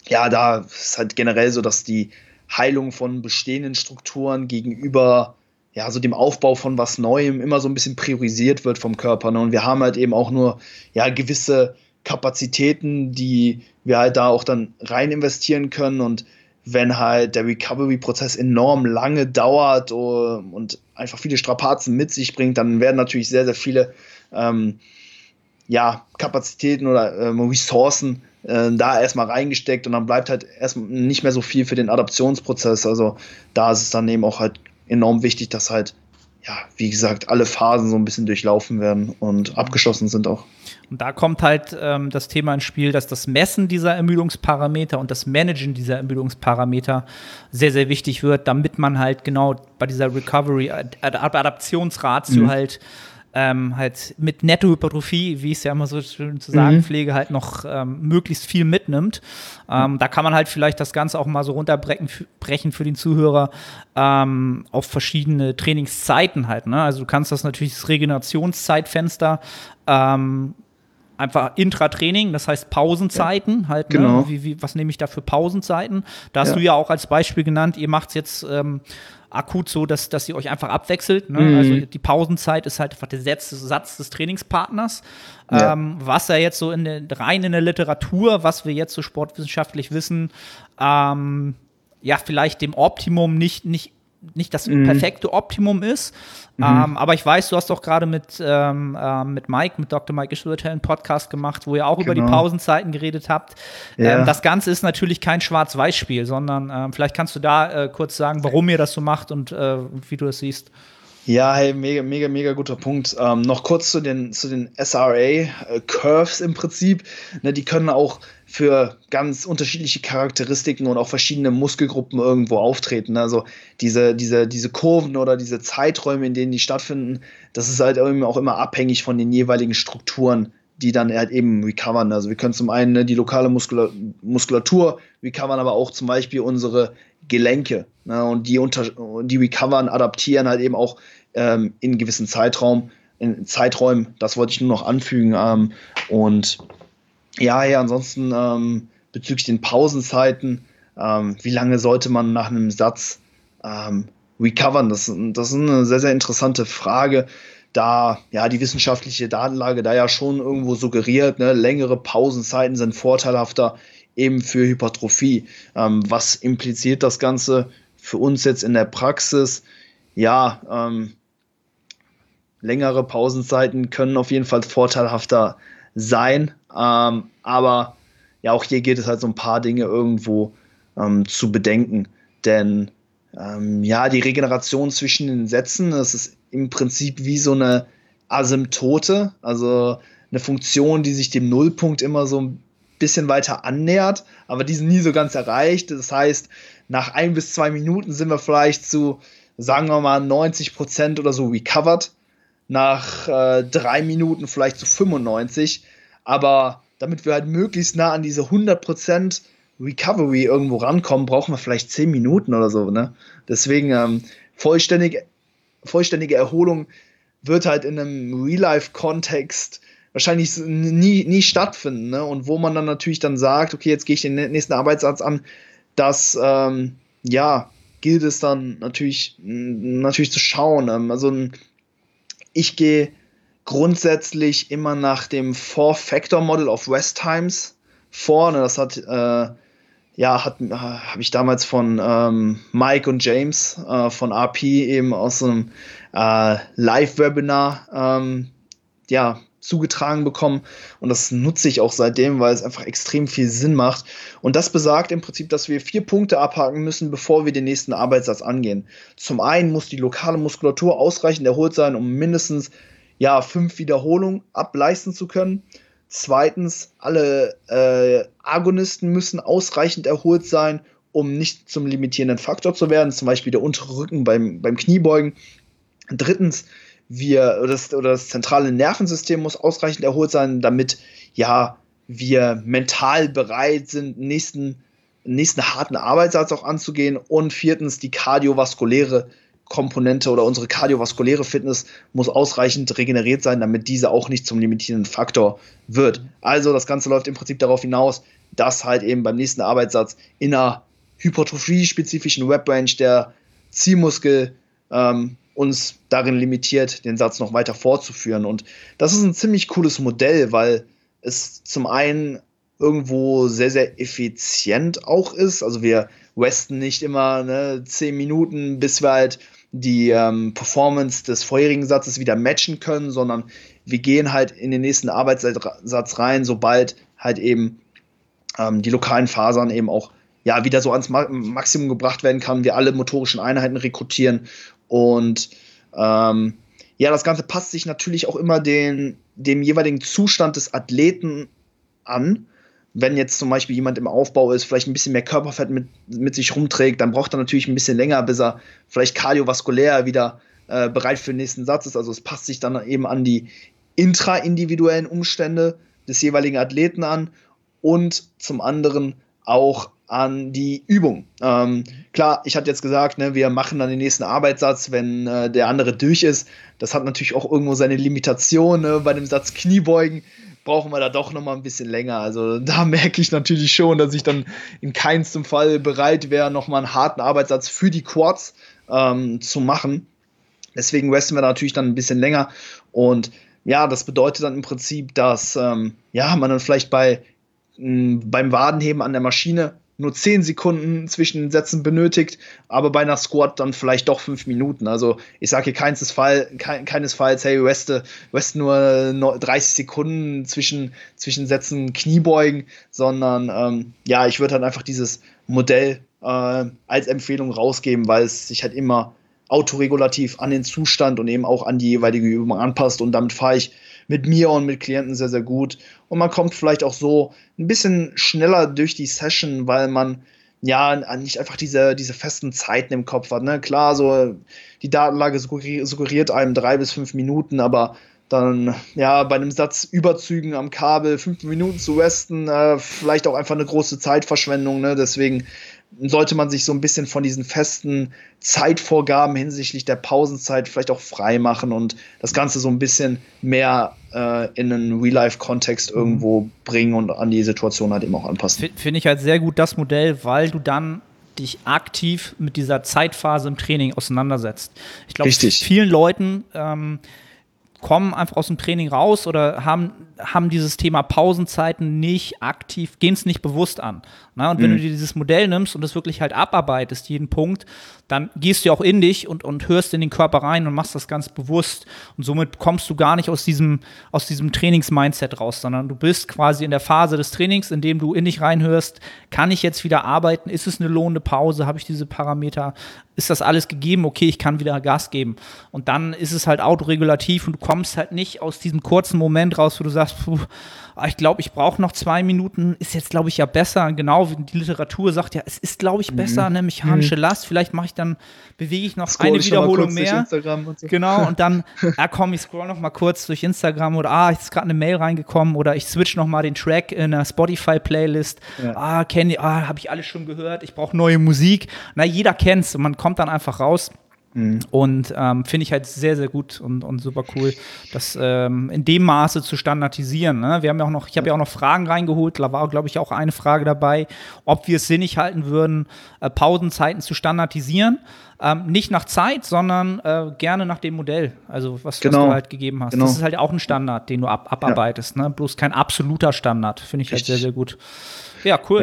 ja, da ist halt generell so, dass die Heilung von bestehenden Strukturen gegenüber ja, so dem Aufbau von was Neuem immer so ein bisschen priorisiert wird vom Körper. Ne? Und wir haben halt eben auch nur ja, gewisse Kapazitäten, die wir halt da auch dann rein investieren können. Und wenn halt der Recovery-Prozess enorm lange dauert oh, und einfach viele Strapazen mit sich bringt, dann werden natürlich sehr, sehr viele ähm, ja, Kapazitäten oder ähm, Ressourcen äh, da erstmal reingesteckt und dann bleibt halt erstmal nicht mehr so viel für den Adaptionsprozess. Also da ist es dann eben auch halt enorm wichtig, dass halt, ja, wie gesagt, alle Phasen so ein bisschen durchlaufen werden und abgeschlossen sind auch. Und da kommt halt ähm, das Thema ins Spiel, dass das Messen dieser Ermüdungsparameter und das Managen dieser Ermüdungsparameter sehr, sehr wichtig wird, damit man halt genau bei dieser Recovery, Adaptionsratio mhm. halt ähm, halt mit Nettohypertrophie, wie ich es ja immer so schön zu sagen mhm. pflege, halt noch ähm, möglichst viel mitnimmt. Ähm, da kann man halt vielleicht das Ganze auch mal so runterbrechen brechen für den Zuhörer ähm, auf verschiedene Trainingszeiten halt. Ne? Also du kannst das natürlich das Regenerationszeitfenster ähm, einfach Intratraining, das heißt Pausenzeiten ja, halt. Ne? Genau. Wie, wie, was nehme ich da für Pausenzeiten? Da hast ja. du ja auch als Beispiel genannt, ihr macht es jetzt ähm, akut so, dass, dass ihr euch einfach abwechselt. Ne? Mhm. Also die Pausenzeit ist halt einfach der Satz, Satz des Trainingspartners. Ja. Ähm, was ja jetzt so in der, rein in der Literatur, was wir jetzt so sportwissenschaftlich wissen, ähm, ja, vielleicht dem Optimum nicht, nicht nicht das mhm. perfekte Optimum ist. Mhm. Ähm, aber ich weiß, du hast doch gerade mit, ähm, äh, mit Mike, mit Dr. Mike Ischwürtel einen Podcast gemacht, wo ihr auch genau. über die genau. Pausenzeiten geredet habt. Ja. Ähm, das Ganze ist natürlich kein Schwarz-Weiß-Spiel, sondern ähm, vielleicht kannst du da äh, kurz sagen, warum ihr das so macht und äh, wie du das siehst. Ja, hey, mega, mega, mega guter Punkt. Ähm, noch kurz zu den, zu den SRA-Curves äh, im Prinzip. Ne, die können auch für ganz unterschiedliche Charakteristiken und auch verschiedene Muskelgruppen irgendwo auftreten. Also diese, diese, diese Kurven oder diese Zeiträume, in denen die stattfinden, das ist halt auch immer abhängig von den jeweiligen Strukturen, die dann halt eben recovern. Also wir können zum einen ne, die lokale Muskula Muskulatur recovern, aber auch zum Beispiel unsere Gelenke. Ne, und die, unter, die recovern, adaptieren halt eben auch ähm, in gewissen Zeitraum, in Zeiträumen. Das wollte ich nur noch anfügen. Ähm, und ja, ja, ansonsten ähm, bezüglich den Pausenzeiten, ähm, wie lange sollte man nach einem Satz ähm, recovern? Das, das ist eine sehr, sehr interessante Frage. da ja die wissenschaftliche Datenlage da ja schon irgendwo suggeriert, ne, längere Pausenzeiten sind vorteilhafter eben für Hypertrophie. Ähm, was impliziert das Ganze für uns jetzt in der Praxis? Ja, ähm, längere Pausenzeiten können auf jeden Fall vorteilhafter sein, ähm, aber ja, auch hier geht es halt so ein paar Dinge irgendwo ähm, zu bedenken, denn ähm, ja, die Regeneration zwischen den Sätzen, das ist im Prinzip wie so eine Asymptote, also eine Funktion, die sich dem Nullpunkt immer so ein bisschen weiter annähert, aber die sind nie so ganz erreicht. Das heißt, nach ein bis zwei Minuten sind wir vielleicht zu, sagen wir mal, 90 Prozent oder so recovered. Nach äh, drei Minuten vielleicht zu 95. Aber damit wir halt möglichst nah an diese 100 Prozent Recovery irgendwo rankommen, brauchen wir vielleicht zehn Minuten oder so. Ne? Deswegen ähm, vollständig, vollständige Erholung wird halt in einem Real-Life-Kontext wahrscheinlich nie, nie stattfinden. Ne? Und wo man dann natürlich dann sagt, okay, jetzt gehe ich den nächsten Arbeitssatz an, das ähm, ja, gilt es dann natürlich, natürlich zu schauen. Ähm, also ich gehe grundsätzlich immer nach dem Four-Factor-Model of Rest Times vor. Ne? Das hat äh, ja, hat, äh, habe ich damals von ähm, Mike und James äh, von RP eben aus einem äh, Live-Webinar ähm, ja, zugetragen bekommen. Und das nutze ich auch seitdem, weil es einfach extrem viel Sinn macht. Und das besagt im Prinzip, dass wir vier Punkte abhaken müssen, bevor wir den nächsten Arbeitssatz angehen. Zum einen muss die lokale Muskulatur ausreichend erholt sein, um mindestens ja, fünf Wiederholungen ableisten zu können. Zweitens, alle äh, Agonisten müssen ausreichend erholt sein, um nicht zum limitierenden Faktor zu werden, zum Beispiel der untere Rücken beim, beim Kniebeugen. Drittens, wir, oder das, oder das zentrale Nervensystem muss ausreichend erholt sein, damit ja wir mental bereit sind, nächsten, nächsten harten Arbeitssatz auch anzugehen. Und viertens, die kardiovaskuläre Komponente oder unsere kardiovaskuläre Fitness muss ausreichend regeneriert sein, damit diese auch nicht zum limitierenden Faktor wird. Also das Ganze läuft im Prinzip darauf hinaus, dass halt eben beim nächsten Arbeitssatz in einer hypertrophie-spezifischen Web-Range der Zielmuskel ähm, uns darin limitiert, den Satz noch weiter fortzuführen. Und das ist ein ziemlich cooles Modell, weil es zum einen irgendwo sehr, sehr effizient auch ist. Also wir westen nicht immer ne, zehn Minuten, bis wir halt die ähm, Performance des vorherigen Satzes wieder matchen können, sondern wir gehen halt in den nächsten Arbeitssatz rein, sobald halt eben ähm, die lokalen Fasern eben auch ja wieder so ans Ma Maximum gebracht werden kann, wir alle motorischen Einheiten rekrutieren und ähm, ja, das Ganze passt sich natürlich auch immer den, dem jeweiligen Zustand des Athleten an wenn jetzt zum Beispiel jemand im Aufbau ist, vielleicht ein bisschen mehr Körperfett mit, mit sich rumträgt, dann braucht er natürlich ein bisschen länger, bis er vielleicht kardiovaskulär wieder äh, bereit für den nächsten Satz ist. Also es passt sich dann eben an die intraindividuellen Umstände des jeweiligen Athleten an und zum anderen auch an die Übung. Ähm, klar, ich hatte jetzt gesagt, ne, wir machen dann den nächsten Arbeitssatz, wenn äh, der andere durch ist. Das hat natürlich auch irgendwo seine Limitation. Ne? Bei dem Satz Kniebeugen brauchen wir da doch noch mal ein bisschen länger. Also da merke ich natürlich schon, dass ich dann in keinstem Fall bereit wäre, noch mal einen harten Arbeitssatz für die Quads ähm, zu machen. Deswegen resten wir natürlich dann ein bisschen länger. Und ja, das bedeutet dann im Prinzip, dass ähm, ja, man dann vielleicht bei, mh, beim Wadenheben an der Maschine nur 10 Sekunden zwischen den Sätzen benötigt, aber bei einer Squat dann vielleicht doch 5 Minuten. Also ich sage hier keinesfalls, kein, keinesfalls, hey, Weste, Weste nur 30 Sekunden zwischen, zwischen Sätzen Kniebeugen, sondern ähm, ja, ich würde halt einfach dieses Modell äh, als Empfehlung rausgeben, weil es sich halt immer autoregulativ an den Zustand und eben auch an die jeweilige Übung anpasst und damit fahre ich mit mir und mit Klienten sehr, sehr gut. Und man kommt vielleicht auch so ein bisschen schneller durch die Session, weil man ja nicht einfach diese, diese festen Zeiten im Kopf hat. Ne? Klar, so die Datenlage suggeriert einem drei bis fünf Minuten, aber dann ja bei einem Satz Überzügen am Kabel fünf Minuten zu resten, äh, vielleicht auch einfach eine große Zeitverschwendung. Ne? Deswegen sollte man sich so ein bisschen von diesen festen Zeitvorgaben hinsichtlich der Pausenzeit vielleicht auch frei machen und das Ganze so ein bisschen mehr äh, in einen Real-Life-Kontext mhm. irgendwo bringen und an die Situation halt eben auch anpassen. Finde ich halt sehr gut das Modell, weil du dann dich aktiv mit dieser Zeitphase im Training auseinandersetzt. Ich glaube, vielen Leuten ähm, kommen einfach aus dem Training raus oder haben, haben dieses Thema Pausenzeiten nicht aktiv, gehen es nicht bewusst an. Na, und wenn mhm. du dir dieses Modell nimmst und das wirklich halt abarbeitest, jeden Punkt, dann gehst du auch in dich und, und hörst in den Körper rein und machst das ganz bewusst. Und somit kommst du gar nicht aus diesem, aus diesem Trainings-Mindset raus, sondern du bist quasi in der Phase des Trainings, in dem du in dich reinhörst, kann ich jetzt wieder arbeiten? Ist es eine lohnende Pause? Habe ich diese Parameter? Ist das alles gegeben? Okay, ich kann wieder Gas geben. Und dann ist es halt autoregulativ und du kommst halt nicht aus diesem kurzen Moment raus, wo du sagst, puh, ah, ich glaube, ich brauche noch zwei Minuten, ist jetzt, glaube ich, ja besser. Genau, wie die Literatur sagt ja, es ist, glaube ich, besser, mhm. ne, mechanische mhm. Last. Vielleicht mache ich dann, bewege ich noch Scroll eine Wiederholung mehr. Und so. Genau, und dann, ja komm, ich scroll noch mal kurz durch Instagram oder ah, ist gerade eine Mail reingekommen oder ich switch noch mal den Track in einer Spotify-Playlist. Ja. Ah, kenne ah, habe ich alles schon gehört, ich brauche neue Musik. Na, jeder kennt's und man kommt dann einfach raus. Mhm. Und ähm, finde ich halt sehr, sehr gut und, und super cool, das ähm, in dem Maße zu standardisieren. Ne? Wir haben ja auch noch, ich habe ja auch noch Fragen reingeholt, da war, glaube ich, auch eine Frage dabei, ob wir es sinnig halten würden, äh, Pausenzeiten zu standardisieren. Ähm, nicht nach Zeit, sondern äh, gerne nach dem Modell, also was, genau. was du halt gegeben hast. Genau. Das ist halt auch ein Standard, den du ab, abarbeitest, ja. ne? bloß kein absoluter Standard. Finde ich Richtig. halt sehr, sehr gut. Ja, cool.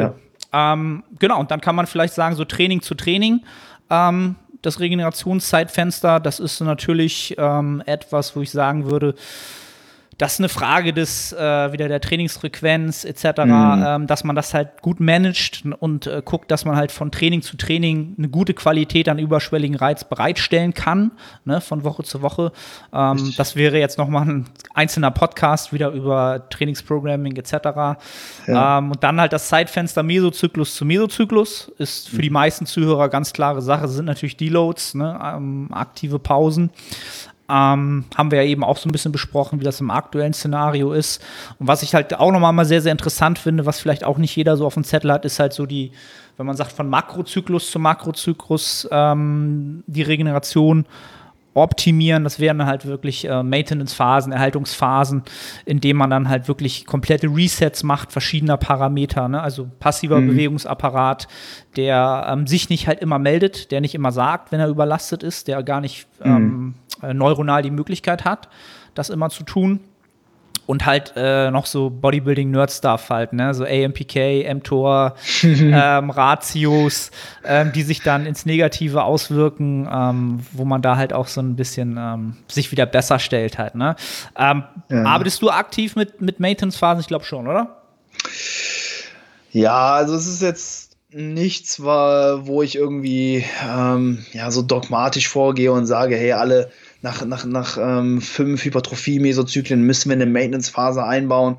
Ja. Ähm, genau, und dann kann man vielleicht sagen, so Training zu Training. Ähm, das Regenerationszeitfenster, das ist natürlich ähm, etwas, wo ich sagen würde, das ist eine Frage des äh, wieder der Trainingsfrequenz etc., mhm. ähm, dass man das halt gut managt und äh, guckt, dass man halt von Training zu Training eine gute Qualität an überschwelligen Reiz bereitstellen kann, ne, von Woche zu Woche. Ähm, das wäre jetzt noch mal ein einzelner Podcast wieder über Trainingsprogramming etc. Ja. Ähm, und dann halt das Zeitfenster Mesozyklus zu Mesozyklus ist für mhm. die meisten Zuhörer ganz klare Sache, sind natürlich Deloads, ne, ähm, aktive Pausen. Ähm, haben wir ja eben auch so ein bisschen besprochen, wie das im aktuellen Szenario ist. Und was ich halt auch nochmal mal sehr, sehr interessant finde, was vielleicht auch nicht jeder so auf dem Zettel hat, ist halt so die, wenn man sagt, von Makrozyklus zu Makrozyklus ähm, die Regeneration optimieren. Das wären halt wirklich äh, Maintenance-Phasen, Erhaltungsphasen, in denen man dann halt wirklich komplette Resets macht, verschiedener Parameter. Ne? Also passiver mhm. Bewegungsapparat, der ähm, sich nicht halt immer meldet, der nicht immer sagt, wenn er überlastet ist, der gar nicht mhm. ähm, äh, neuronal die Möglichkeit hat, das immer zu tun und halt äh, noch so Bodybuilding-Nerd-Stuff halt, ne? So AMPK, mTOR, ähm, Ratios, ähm, die sich dann ins Negative auswirken, ähm, wo man da halt auch so ein bisschen ähm, sich wieder besser stellt halt, ne? Ähm, ja. Arbeitest du aktiv mit, mit Maintenance-Phasen? Ich glaube schon, oder? Ja, also es ist jetzt nichts, wo ich irgendwie ähm, ja, so dogmatisch vorgehe und sage, hey, alle nach, nach, nach ähm, fünf Hypertrophie-Mesozyklen müssen wir eine Maintenance-Phase einbauen.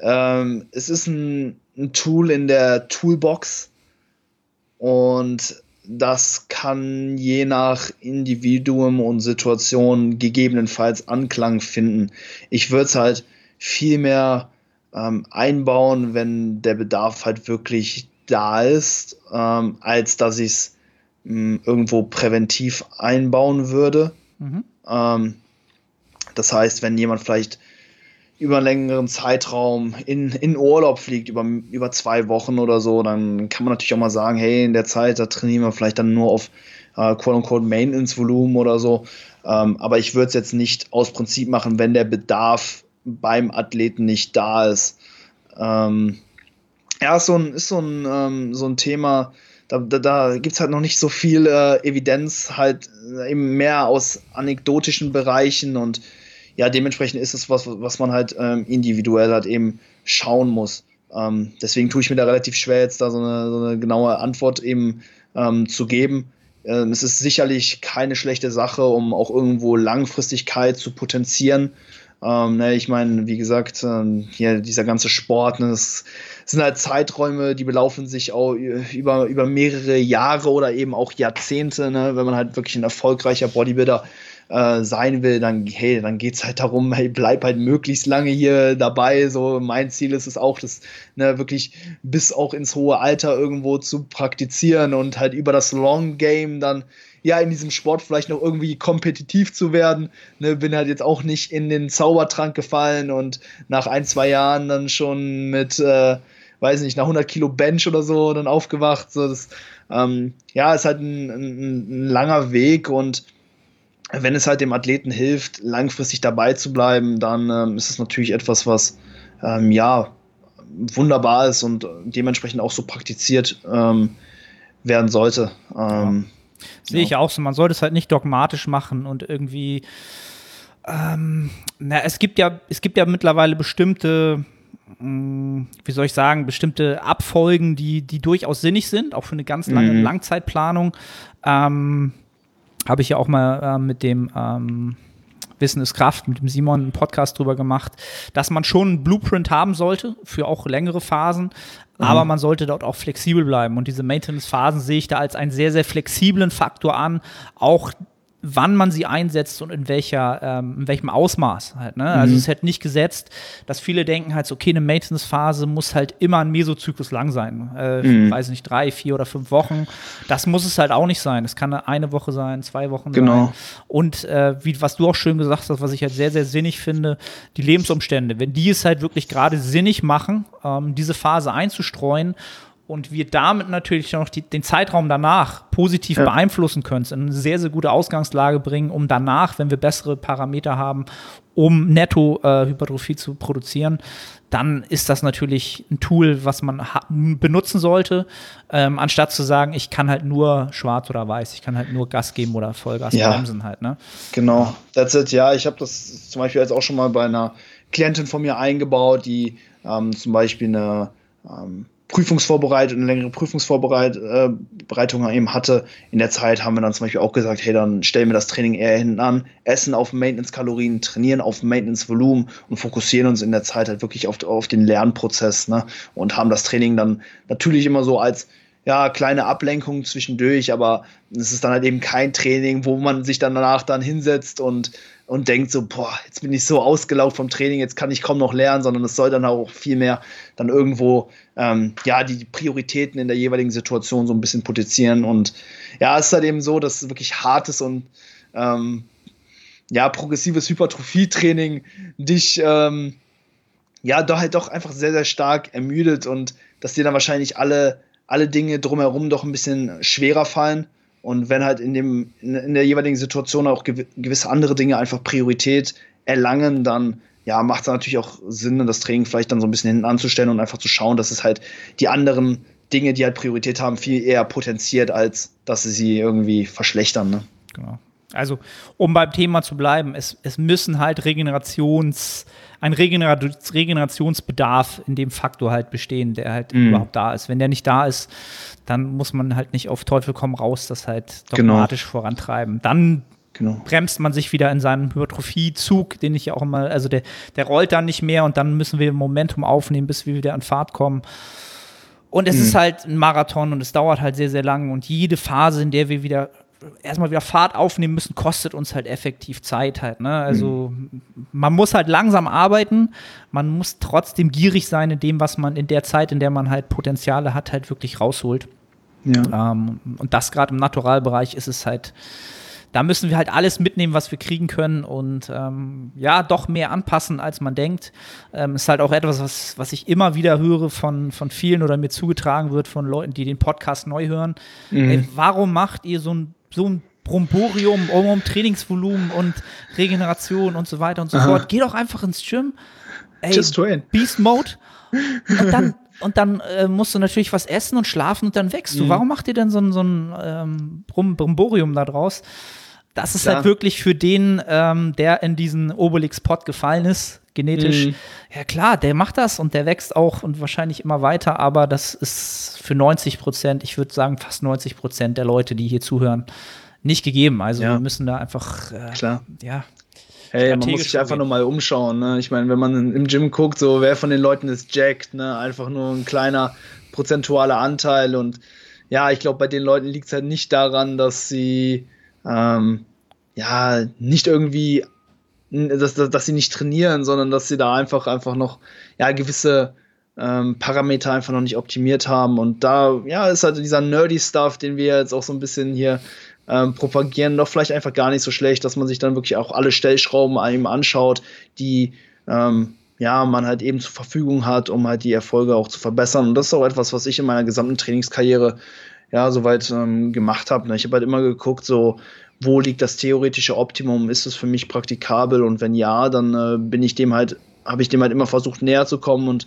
Ähm, es ist ein, ein Tool in der Toolbox und das kann je nach Individuum und Situation gegebenenfalls Anklang finden. Ich würde es halt viel mehr ähm, einbauen, wenn der Bedarf halt wirklich da ist, ähm, als dass ich es hm, irgendwo präventiv einbauen würde. Mhm. Ähm, das heißt, wenn jemand vielleicht über einen längeren Zeitraum in, in Urlaub fliegt, über, über zwei Wochen oder so, dann kann man natürlich auch mal sagen, hey, in der Zeit, da trainieren wir vielleicht dann nur auf äh, quote-unquote Maintenance-Volumen oder so. Ähm, aber ich würde es jetzt nicht aus Prinzip machen, wenn der Bedarf beim Athleten nicht da ist. Ähm, ja, ist so ein, ist so ein, ähm, so ein Thema, da, da, da gibt es halt noch nicht so viel äh, Evidenz, halt äh, eben mehr aus anekdotischen Bereichen und ja, dementsprechend ist es was, was man halt ähm, individuell halt eben schauen muss. Ähm, deswegen tue ich mir da relativ schwer, jetzt da so eine, so eine genaue Antwort eben ähm, zu geben. Ähm, es ist sicherlich keine schlechte Sache, um auch irgendwo Langfristigkeit zu potenzieren. Ähm, ne, ich meine, wie gesagt, ähm, hier dieser ganze Sport, ne, das sind halt Zeiträume, die belaufen sich auch über, über mehrere Jahre oder eben auch Jahrzehnte. Ne? Wenn man halt wirklich ein erfolgreicher Bodybuilder äh, sein will, dann, hey, dann geht es halt darum, hey, bleib halt möglichst lange hier dabei. So, mein Ziel ist es auch, das ne, wirklich bis auch ins hohe Alter irgendwo zu praktizieren und halt über das Long Game dann ja, in diesem Sport vielleicht noch irgendwie kompetitiv zu werden. Ne, bin halt jetzt auch nicht in den Zaubertrank gefallen und nach ein, zwei Jahren dann schon mit äh, weiß nicht, nach 100 Kilo Bench oder so dann aufgewacht. So, das, ähm, ja, ist halt ein, ein, ein, langer Weg und wenn es halt dem Athleten hilft, langfristig dabei zu bleiben, dann ähm, ist es natürlich etwas, was ähm, ja wunderbar ist und dementsprechend auch so praktiziert ähm, werden sollte. Ähm, ja. Sehe ich auch so. Man sollte es halt nicht dogmatisch machen und irgendwie. Ähm, na, es gibt ja, es gibt ja mittlerweile bestimmte mm, wie soll ich sagen, bestimmte Abfolgen, die, die durchaus sinnig sind, auch für eine ganz lange mhm. Langzeitplanung. Ähm, Habe ich ja auch mal äh, mit dem ähm, Wissen ist Kraft mit dem Simon einen Podcast drüber gemacht, dass man schon einen Blueprint haben sollte für auch längere Phasen. Aber man sollte dort auch flexibel bleiben. Und diese Maintenance-Phasen sehe ich da als einen sehr, sehr flexiblen Faktor an, auch wann man sie einsetzt und in welcher, ähm, in welchem Ausmaß halt. Ne? Also mhm. Es ist halt nicht gesetzt, dass viele denken halt, so, okay, eine Maintenance-Phase muss halt immer ein Mesozyklus lang sein. Äh, mhm. Weiß nicht, drei, vier oder fünf Wochen. Das muss es halt auch nicht sein. Es kann eine Woche sein, zwei Wochen genau. sein. Und äh, wie, was du auch schön gesagt hast, was ich halt sehr, sehr sinnig finde, die Lebensumstände. Wenn die es halt wirklich gerade sinnig machen, ähm, diese Phase einzustreuen und wir damit natürlich noch die, den Zeitraum danach positiv ja. beeinflussen können, in eine sehr, sehr gute Ausgangslage bringen, um danach, wenn wir bessere Parameter haben, um Netto-Hypertrophie äh, zu produzieren, dann ist das natürlich ein Tool, was man benutzen sollte, ähm, anstatt zu sagen, ich kann halt nur schwarz oder weiß, ich kann halt nur Gas geben oder Vollgas ja. bremsen halt. Ne? Genau, that's it. Ja, ich habe das zum Beispiel jetzt auch schon mal bei einer Klientin von mir eingebaut, die ähm, zum Beispiel eine ähm, Prüfungsvorbereitung, eine längere Prüfungsvorbereitung äh, eben hatte. In der Zeit haben wir dann zum Beispiel auch gesagt, hey, dann stellen wir das Training eher hinten an, essen auf Maintenance-Kalorien, trainieren auf Maintenance-Volumen und fokussieren uns in der Zeit halt wirklich auf, auf den Lernprozess ne? und haben das Training dann natürlich immer so als ja, kleine Ablenkung zwischendurch, aber es ist dann halt eben kein Training, wo man sich dann danach dann hinsetzt und und denkt so, boah, jetzt bin ich so ausgelaugt vom Training, jetzt kann ich kaum noch lernen, sondern es soll dann auch viel mehr dann irgendwo ähm, ja die Prioritäten in der jeweiligen Situation so ein bisschen potenzieren. Und ja, es ist halt eben so, dass wirklich hartes und ähm, ja, progressives Hypertrophie-Training dich ähm, ja doch halt doch einfach sehr, sehr stark ermüdet und dass dir dann wahrscheinlich alle, alle Dinge drumherum doch ein bisschen schwerer fallen. Und wenn halt in, dem, in, der jeweiligen Situation auch gewisse andere Dinge einfach Priorität erlangen, dann ja, macht es natürlich auch Sinn, das Training vielleicht dann so ein bisschen hinten anzustellen und einfach zu schauen, dass es halt die anderen Dinge, die halt Priorität haben, viel eher potenziert, als dass sie sie irgendwie verschlechtern. Ne? Genau. Also, um beim Thema zu bleiben, es, es müssen halt Regenerations, ein Regenerationsbedarf in dem Faktor halt bestehen, der halt mm. überhaupt da ist. Wenn der nicht da ist, dann muss man halt nicht auf Teufel komm raus das halt genau. dogmatisch genau. vorantreiben. Dann genau. bremst man sich wieder in seinem Hypertrophiezug, den ich ja auch immer, also der, der rollt dann nicht mehr und dann müssen wir Momentum aufnehmen, bis wir wieder an Fahrt kommen. Und es mm. ist halt ein Marathon und es dauert halt sehr, sehr lang und jede Phase, in der wir wieder erstmal wieder Fahrt aufnehmen müssen, kostet uns halt effektiv Zeit halt. Ne? Also mhm. man muss halt langsam arbeiten, man muss trotzdem gierig sein in dem, was man in der Zeit, in der man halt Potenziale hat, halt wirklich rausholt. Ja. Ähm, und das gerade im Naturalbereich ist es halt, da müssen wir halt alles mitnehmen, was wir kriegen können und ähm, ja, doch mehr anpassen, als man denkt. Ähm, ist halt auch etwas, was, was ich immer wieder höre von, von vielen oder mir zugetragen wird von Leuten, die den Podcast neu hören. Mhm. Ey, warum macht ihr so ein so ein Bromborium um, um Trainingsvolumen und Regeneration und so weiter und so Aha. fort. Geh doch einfach ins Gym. Ey, Just train. Beast Mode. Und dann, und dann äh, musst du natürlich was essen und schlafen und dann wächst du. Mhm. Warum macht ihr denn so ein, so ein ähm, Bromborium da draus? Das ist ja. halt wirklich für den, ähm, der in diesen Obelix-Pot gefallen ist, genetisch. Mhm. Ja klar, der macht das und der wächst auch und wahrscheinlich immer weiter, aber das ist für 90 Prozent, ich würde sagen fast 90 Prozent der Leute, die hier zuhören, nicht gegeben. Also ja. wir müssen da einfach, äh, klar, ja. Hey, man muss sich einfach nur mal umschauen. Ne? Ich meine, wenn man im Gym guckt, so wer von den Leuten ist jacked, ne? einfach nur ein kleiner prozentualer Anteil. Und ja, ich glaube, bei den Leuten liegt es halt nicht daran, dass sie ähm, ja nicht irgendwie dass, dass, dass sie nicht trainieren, sondern dass sie da einfach, einfach noch ja, gewisse ähm, Parameter einfach noch nicht optimiert haben. Und da ja, ist halt dieser nerdy Stuff, den wir jetzt auch so ein bisschen hier ähm, propagieren, doch vielleicht einfach gar nicht so schlecht, dass man sich dann wirklich auch alle Stellschrauben einem anschaut, die ähm, ja, man halt eben zur Verfügung hat, um halt die Erfolge auch zu verbessern. Und das ist auch etwas, was ich in meiner gesamten Trainingskarriere ja, soweit ähm, gemacht habe. Ne? Ich habe halt immer geguckt, so, wo liegt das theoretische Optimum? Ist es für mich praktikabel? Und wenn ja, dann äh, bin ich dem halt, habe ich dem halt immer versucht, näher zu kommen und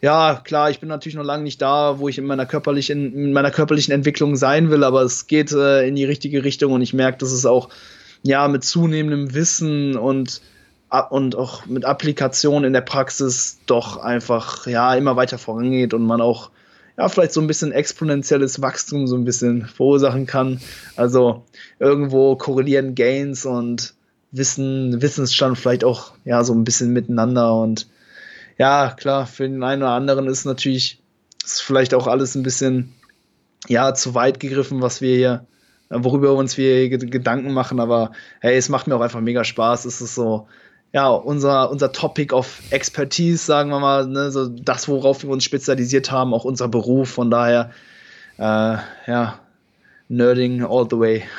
ja, klar, ich bin natürlich noch lange nicht da, wo ich in meiner körperlichen, in meiner körperlichen Entwicklung sein will, aber es geht äh, in die richtige Richtung und ich merke, dass es auch ja mit zunehmendem Wissen und und auch mit Applikation in der Praxis doch einfach ja immer weiter vorangeht und man auch ja, vielleicht so ein bisschen exponentielles Wachstum so ein bisschen verursachen kann. Also irgendwo korrelieren Gains und Wissen, Wissensstand vielleicht auch ja so ein bisschen miteinander und ja, klar, für den einen oder anderen ist natürlich ist vielleicht auch alles ein bisschen ja zu weit gegriffen, was wir hier worüber uns wir Gedanken machen, aber hey, es macht mir auch einfach mega Spaß. Es ist so, ja, unser, unser Topic of Expertise, sagen wir mal, ne, so das, worauf wir uns spezialisiert haben, auch unser Beruf. Von daher, äh, ja, Nerding all the way.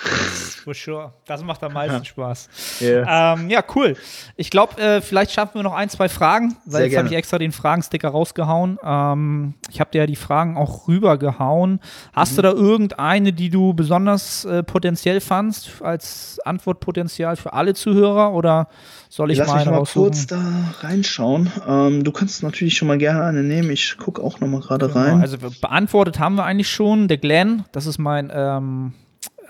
For sure. Das macht am meisten Spaß. Yeah. Ähm, ja, cool. Ich glaube, äh, vielleicht schaffen wir noch ein, zwei Fragen, weil Sehr jetzt habe ich extra den Fragensticker rausgehauen. Ähm, ich habe dir ja die Fragen auch rübergehauen. Hast mhm. du da irgendeine, die du besonders äh, potenziell fandst, als Antwortpotenzial für alle Zuhörer oder soll ich Lass mal, mich mal kurz da reinschauen. Ähm, du kannst natürlich schon mal gerne eine nehmen. Ich gucke auch noch mal gerade genau, rein. Also beantwortet haben wir eigentlich schon. Der Glenn, das ist mein, ähm,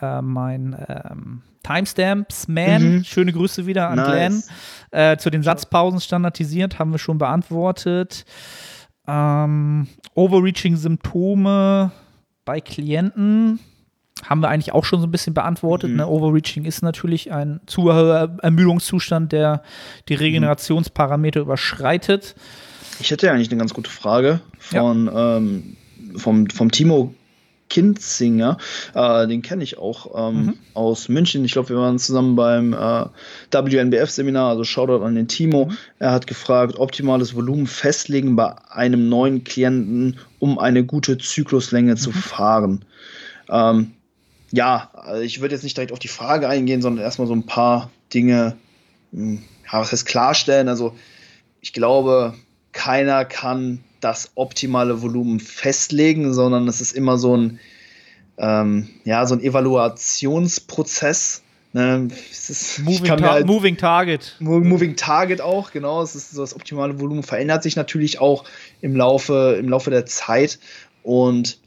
äh, mein ähm, Timestamps Man. Mhm. Schöne Grüße wieder an nice. Glenn. Äh, zu den Satzpausen standardisiert haben wir schon beantwortet. Ähm, overreaching Symptome bei Klienten haben wir eigentlich auch schon so ein bisschen beantwortet. Mhm. Ne? Overreaching ist natürlich ein zu hoher Ermüdungszustand, der die Regenerationsparameter mhm. überschreitet. Ich hätte ja eigentlich eine ganz gute Frage von, ja. ähm, vom, vom Timo Kinzinger. Äh, den kenne ich auch ähm, mhm. aus München. Ich glaube, wir waren zusammen beim äh, WNBF-Seminar, also Shoutout an den Timo. Mhm. Er hat gefragt, optimales Volumen festlegen bei einem neuen Klienten, um eine gute Zykluslänge mhm. zu fahren. Ähm, ja, also ich würde jetzt nicht direkt auf die Frage eingehen, sondern erstmal so ein paar Dinge, hm, ja, was heißt klarstellen. Also ich glaube, keiner kann das optimale Volumen festlegen, sondern es ist immer so ein, ähm, ja, so ein Evaluationsprozess. Ne? Ist, moving, ta halt, moving, Target. Moving Target auch, genau. Es ist so das optimale Volumen verändert sich natürlich auch im Laufe, im Laufe der Zeit. Und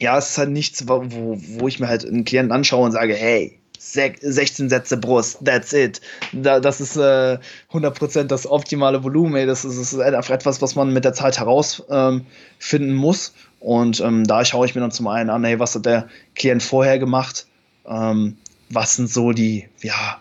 ja, es ist halt nichts, wo, wo ich mir halt einen Klienten anschaue und sage, hey, 16 Sätze Brust, that's it. Da, das ist äh, 100% das optimale Volumen. Ey. Das, ist, das ist einfach etwas, was man mit der Zeit herausfinden ähm, muss. Und ähm, da schaue ich mir dann zum einen an, hey, was hat der Klient vorher gemacht? Ähm, was sind so die ja,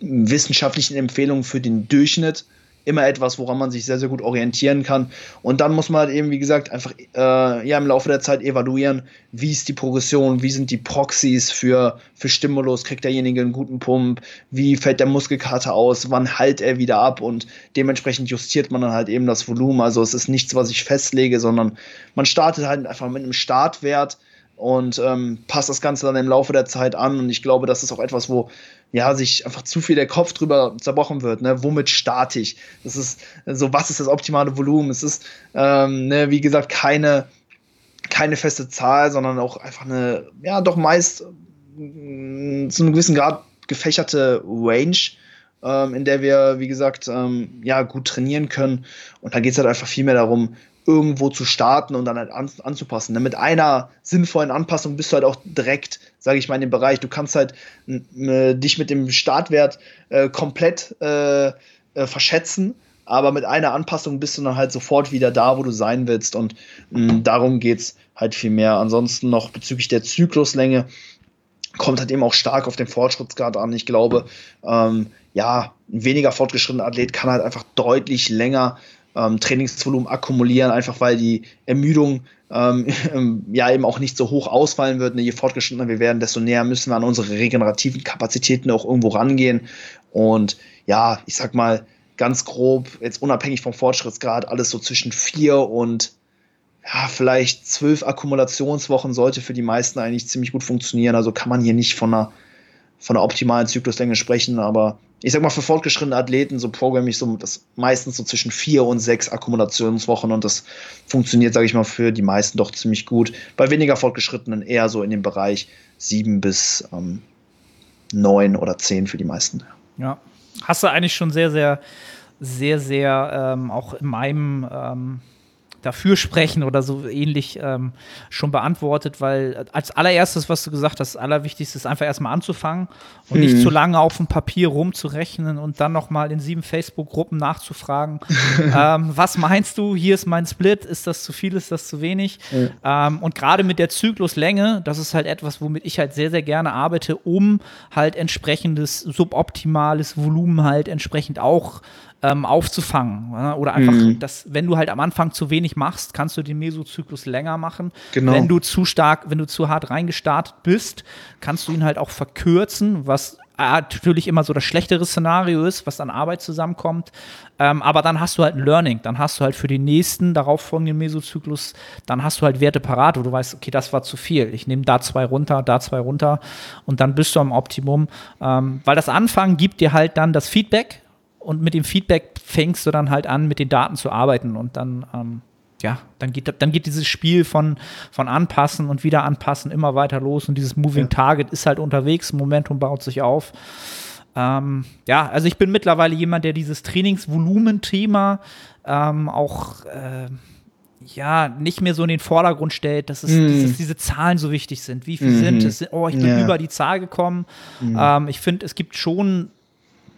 wissenschaftlichen Empfehlungen für den Durchschnitt? Immer etwas, woran man sich sehr, sehr gut orientieren kann. Und dann muss man halt eben, wie gesagt, einfach äh, ja, im Laufe der Zeit evaluieren, wie ist die Progression, wie sind die Proxys für, für Stimulus, kriegt derjenige einen guten Pump, wie fällt der Muskelkater aus, wann heilt er wieder ab und dementsprechend justiert man dann halt eben das Volumen. Also es ist nichts, was ich festlege, sondern man startet halt einfach mit einem Startwert und ähm, passt das Ganze dann im Laufe der Zeit an. Und ich glaube, das ist auch etwas, wo ja, sich einfach zu viel der Kopf drüber zerbrochen wird. Ne? Womit starte ich? Das ist so, was ist das optimale Volumen? Es ist, ähm, ne, wie gesagt, keine, keine feste Zahl, sondern auch einfach eine, ja, doch meist mm, zu einem gewissen Grad gefächerte Range, ähm, in der wir, wie gesagt, ähm, ja, gut trainieren können. Und da geht es halt einfach viel mehr darum, irgendwo zu starten und dann halt an, anzupassen. Mit einer sinnvollen Anpassung bist du halt auch direkt, sage ich mal, in dem Bereich. Du kannst halt dich mit dem Startwert äh, komplett äh, äh, verschätzen, aber mit einer Anpassung bist du dann halt sofort wieder da, wo du sein willst. Und mh, darum geht es halt viel mehr. Ansonsten noch bezüglich der Zykluslänge kommt halt eben auch stark auf den Fortschrittsgrad an. Ich glaube, ähm, ja, ein weniger fortgeschrittener Athlet kann halt einfach deutlich länger ähm, Trainingsvolumen akkumulieren, einfach weil die Ermüdung ähm, ja eben auch nicht so hoch ausfallen wird. Ne? Je fortgeschrittener wir werden, desto näher müssen wir an unsere regenerativen Kapazitäten auch irgendwo rangehen. Und ja, ich sag mal ganz grob, jetzt unabhängig vom Fortschrittsgrad, alles so zwischen vier und ja, vielleicht zwölf Akkumulationswochen sollte für die meisten eigentlich ziemlich gut funktionieren. Also kann man hier nicht von einer von der optimalen Zykluslänge sprechen, aber ich sag mal, für fortgeschrittene Athleten, so programme ich so das meistens so zwischen vier und sechs Akkumulationswochen und das funktioniert, sage ich mal, für die meisten doch ziemlich gut. Bei weniger fortgeschrittenen eher so in dem Bereich sieben bis ähm, neun oder zehn für die meisten. Ja. Hast du eigentlich schon sehr, sehr, sehr, sehr ähm, auch in meinem ähm dafür sprechen oder so ähnlich ähm, schon beantwortet, weil als allererstes, was du gesagt hast, das Allerwichtigste ist einfach erstmal anzufangen und mhm. nicht zu lange auf dem Papier rumzurechnen und dann nochmal in sieben Facebook-Gruppen nachzufragen, ähm, was meinst du, hier ist mein Split, ist das zu viel, ist das zu wenig? Mhm. Ähm, und gerade mit der Zykluslänge, das ist halt etwas, womit ich halt sehr, sehr gerne arbeite, um halt entsprechendes suboptimales Volumen halt entsprechend auch ähm, aufzufangen. Ja? Oder einfach, mhm. dass, wenn du halt am Anfang zu wenig machst, kannst du den Mesozyklus länger machen. Genau. Wenn du zu stark, wenn du zu hart reingestartet bist, kannst du ihn halt auch verkürzen, was natürlich immer so das schlechtere Szenario ist, was an Arbeit zusammenkommt. Ähm, aber dann hast du halt ein Learning. Dann hast du halt für den nächsten darauffolgenden Mesozyklus, dann hast du halt Werte parat, wo du weißt, okay, das war zu viel. Ich nehme da zwei runter, da zwei runter und dann bist du am Optimum. Ähm, weil das Anfangen gibt dir halt dann das Feedback und mit dem Feedback fängst du dann halt an, mit den Daten zu arbeiten und dann, ähm, ja, dann geht, dann geht dieses Spiel von, von Anpassen und wieder anpassen immer weiter los und dieses Moving ja. Target ist halt unterwegs, Momentum baut sich auf. Ähm, ja, also ich bin mittlerweile jemand, der dieses Trainingsvolumen-Thema ähm, auch äh, ja, nicht mehr so in den Vordergrund stellt, dass, es, mm. dieses, diese Zahlen so wichtig sind. Wie viel mm sind es? Oh, ich bin ja. über die Zahl gekommen. Mm. Ähm, ich finde, es gibt schon